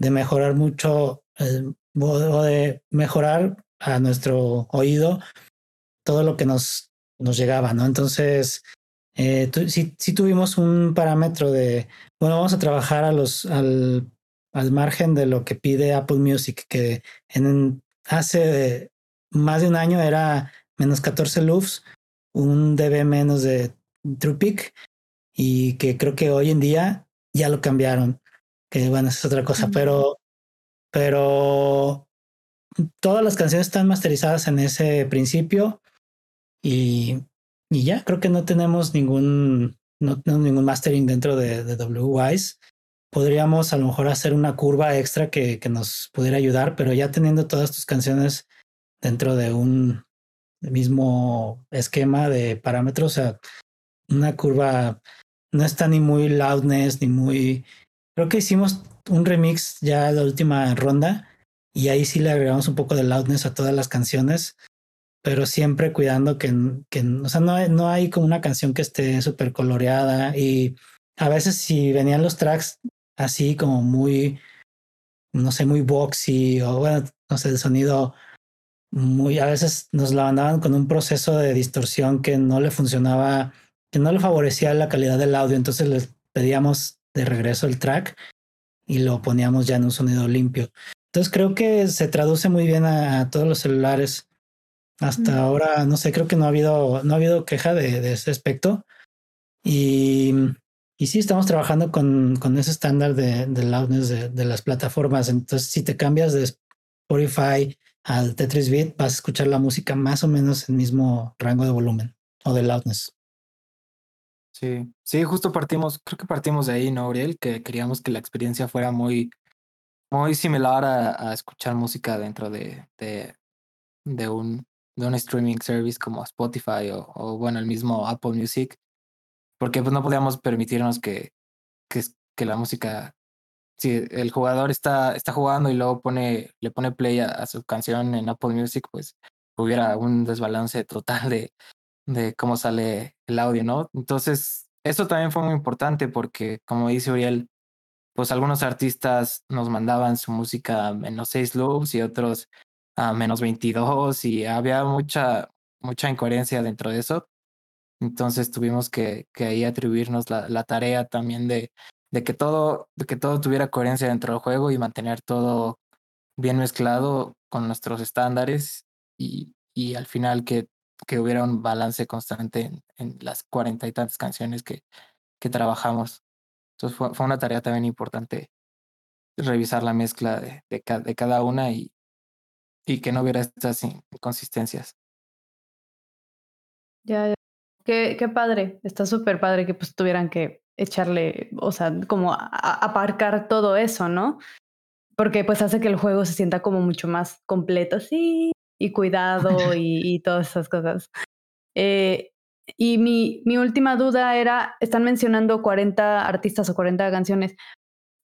de mejorar mucho eh, o de mejorar a nuestro oído todo lo que nos, nos llegaba, ¿no? Entonces, eh, tu- sí, sí tuvimos un parámetro de, bueno, vamos a trabajar a los, al, al margen de lo que pide Apple Music, que en, hace más de un año era menos 14 loops, un dB menos de TruePic, y que creo que hoy en día ya lo cambiaron, que bueno, es otra cosa, Mm. pero, pero todas las canciones están masterizadas en ese principio y, y ya creo que no tenemos ningún no ningún mastering dentro de, de WWise. Podríamos a lo mejor hacer una curva extra que, que nos pudiera ayudar, pero ya teniendo todas tus canciones dentro de un mismo esquema de parámetros, o sea, una curva no está ni muy loudness ni muy. Creo que hicimos un remix ya la última ronda y ahí sí le agregamos un poco de loudness a todas las canciones, pero siempre cuidando que, que o sea, no hay, no hay como una canción que esté súper coloreada y a veces si venían los tracks así como muy, no sé, muy boxy o bueno, no sé, el sonido muy, a veces nos la mandaban con un proceso de distorsión que no le funcionaba, que no le favorecía la calidad del audio, entonces les pedíamos de regreso el track y lo poníamos ya en un sonido limpio. Entonces creo que se traduce muy bien a, a todos los celulares. Hasta Mm. ahora, no sé, creo que no ha habido, no ha habido queja de, de ese aspecto. Y, y sí, estamos trabajando con, con ese estándar de, de loudness de, de las plataformas. Entonces, si te cambias de Spotify al Tetris Beat, vas a escuchar la música más o menos en el mismo rango de volumen o de loudness. Sí, sí, justo partimos, creo que partimos de ahí, ¿no, Uriel? Que queríamos que la experiencia fuera muy, muy similar a, escuchar música dentro de, de, un, de un streaming service como Spotify o, bueno, el mismo Apple Music, porque pues no podíamos permitirnos que, que, que la música, si el jugador está, está jugando y luego pone, le pone play a, a su canción en Apple Music, pues hubiera un desbalance total de, de cómo sale el audio, ¿no? Entonces, eso también fue muy importante porque, como dice Uriel, pues algunos artistas nos mandaban su música a menos 6 loops y otros a menos 22 y había mucha, mucha incoherencia dentro de eso. Entonces tuvimos que, que ahí atribuirnos la, la tarea también de, de, que todo, que todo tuviera coherencia dentro del juego y mantener todo bien mezclado con nuestros estándares y, y al final que, que hubiera un balance constante en, en las cuarenta y tantas canciones que, que trabajamos. Entonces fue, fue, una tarea también importante revisar la mezcla de, de, ca, de cada una y, y, que no hubiera estas inconsistencias. Ya, ya. Qué, qué padre. Está súper padre que pues tuvieran que echarle, o sea, como a- a- aparcar todo eso, ¿no? Porque pues hace que el juego se sienta como mucho más completo, sí, y cuidado (laughs) y, y todas esas cosas. Eh, y mi, mi última duda era, están mencionando 40 artistas o 40 canciones.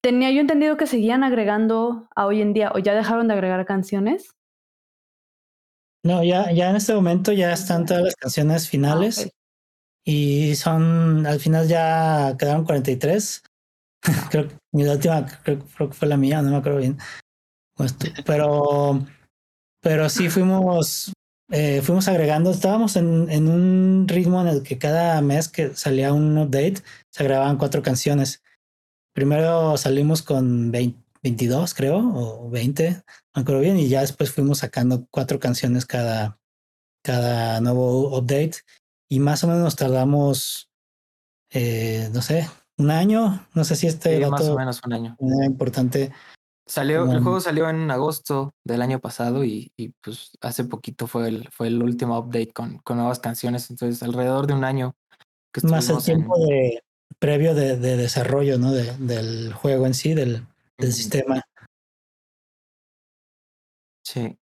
Tenía yo entendido que seguían agregando a hoy en día o ya dejaron de agregar canciones. No, ya, ya en este momento ya están todas las canciones finales Ah, ok. y son, al final ya quedaron 43. (laughs) creo que mi última, creo, creo que fue la mía, no me acuerdo bien. Pues, pero, pero sí fuimos, eh, fuimos agregando, estábamos en, en un ritmo en el que cada mes que salía un update se agregaban cuatro canciones. Primero salimos con 20 22, creo, o 20, no me acuerdo bien, y ya después fuimos sacando cuatro canciones cada, cada nuevo update. Y más o menos nos tardamos, eh, no sé, un año. No sé si este Sí, más o menos un año. era importante. Salió, el juego salió en agosto del año pasado y, y, pues hace poquito fue el, fue el último update con, con nuevas canciones. Entonces, alrededor de un año que Más el en- tiempo de previo de, de desarrollo, ¿no? De- del juego en sí, del, del sistema. Sí.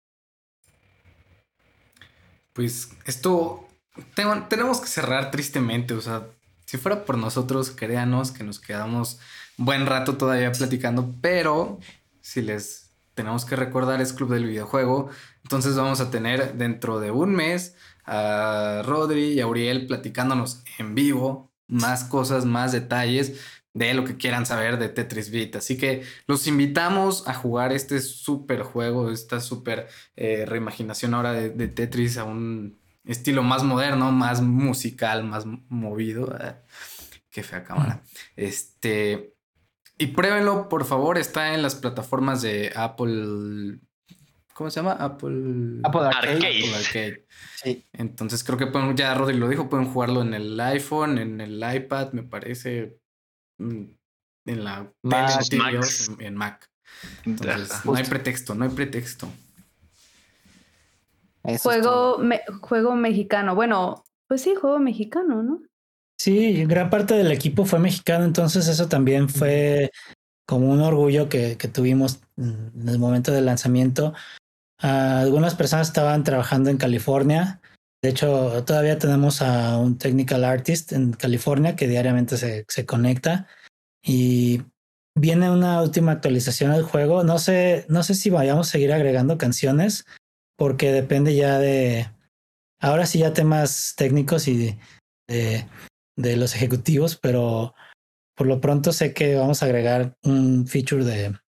Pues esto tengo- tenemos que cerrar tristemente, o sea, si fuera por nosotros, créanos que nos quedamos buen rato todavía platicando, pero si les tenemos que recordar es Club del Videojuego, entonces vamos a tener dentro de un mes a Rodri y a Uriel platicándonos en vivo más cosas, más detalles de lo que quieran saber de Tetris Beat. Así que los invitamos a jugar este súper juego, esta súper eh, reimaginación ahora de, de Tetris a un estilo más moderno, más musical, más movido. Ah, qué fea cámara. Este. Y pruébenlo, por favor. Está en las plataformas de Apple. ¿Cómo se llama? Apple. Apple Arcade. Apple Arcade. Sí. Entonces creo que pueden, ya Rodri lo dijo, pueden jugarlo en el iPhone, en el iPad, me parece. mm, En la Mac, tele, en Mac. Entonces, no hay pretexto, no hay pretexto. Eso Juego, me- juego mexicano. Bueno, pues sí, juego mexicano, ¿no? Sí, gran parte del equipo fue mexicano, entonces eso también fue como un orgullo que, que tuvimos en el momento del lanzamiento. Ah, algunas personas estaban trabajando en California. De hecho, todavía tenemos a un technical artist en California que diariamente se, se conecta y viene una última actualización al juego. No sé, no sé si vayamos a seguir agregando canciones porque depende ya de, ahora sí ya temas técnicos y de, de los ejecutivos, pero por lo pronto sé que vamos a agregar un feature de,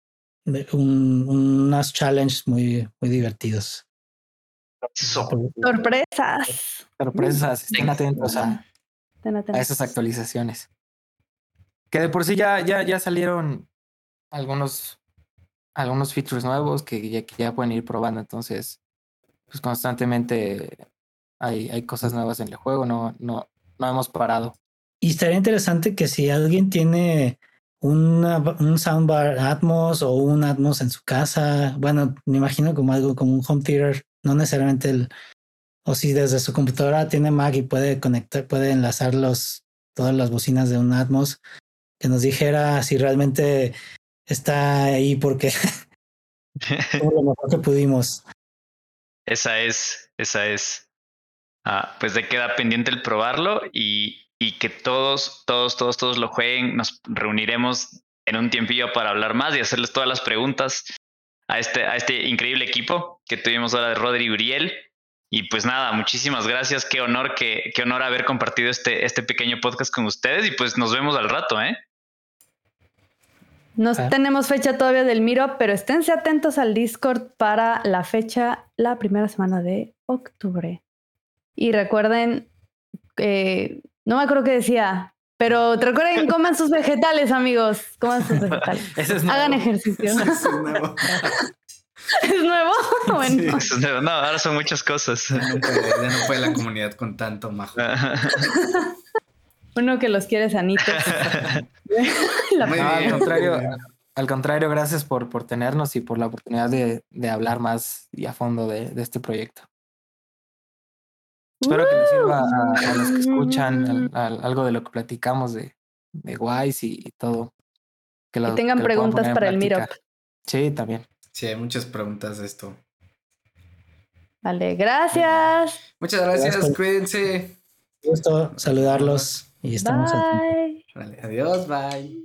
de un, unas challenges muy, muy divertidos. Sorpresas. Sorpresas, estén atentos a, a esas actualizaciones. Que de por sí ya, ya, ya salieron algunos, algunos features nuevos que ya, que ya pueden ir probando. Entonces, pues constantemente hay, hay cosas nuevas en el juego, no, no, no hemos parado. Y estaría interesante que si alguien tiene una, un soundbar Atmos o un Atmos en su casa, bueno, me imagino como algo como un home theater, no necesariamente el, o si desde su computadora tiene Mac y puede conectar, puede enlazar los, todas las bocinas de un Atmos, que nos dijera si realmente está ahí porque (laughs) lo mejor que pudimos. Esa es, esa es. Ah, pues de queda pendiente el probarlo y, y que todos, todos, todos, todos lo jueguen. Nos reuniremos en un tiempillo para hablar más y hacerles todas las preguntas a este, a este increíble equipo que tuvimos ahora de Rodri y Uriel. Y pues nada, muchísimas gracias. Qué honor, qué, qué honor haber compartido este, este pequeño podcast con ustedes. Y pues nos vemos al rato, ¿eh? No Ah. tenemos fecha todavía del Miro, pero esténse atentos al Discord para la fecha, la primera semana de octubre. Y recuerden, eh, no me acuerdo qué decía, pero recuerden, (laughs) coman sus vegetales, amigos. Coman sus vegetales. (laughs) Ese es Hagan ejercicio. Eso es (laughs) nuevo. ¿Es nuevo? Bueno. Eso es nuevo. No, ahora son muchas cosas. Ya no puede, no puede la comunidad con tanto majo. Uno que los quiere sanitos. La- Muy No, al contrario. Al contrario, gracias por, por tenernos y por la oportunidad de, de hablar más y a fondo de, de este proyecto. Espero que les sirva a, los que escuchan algo de lo que platicamos de, de Wise y, todo. Que, tengan preguntas para el Meetup. Sí, también. Sí, hay muchas preguntas de esto. Vale, gracias. Muchas gracias, cuídense. gusto saludarlos y estamos bye. Vale, adiós, bye.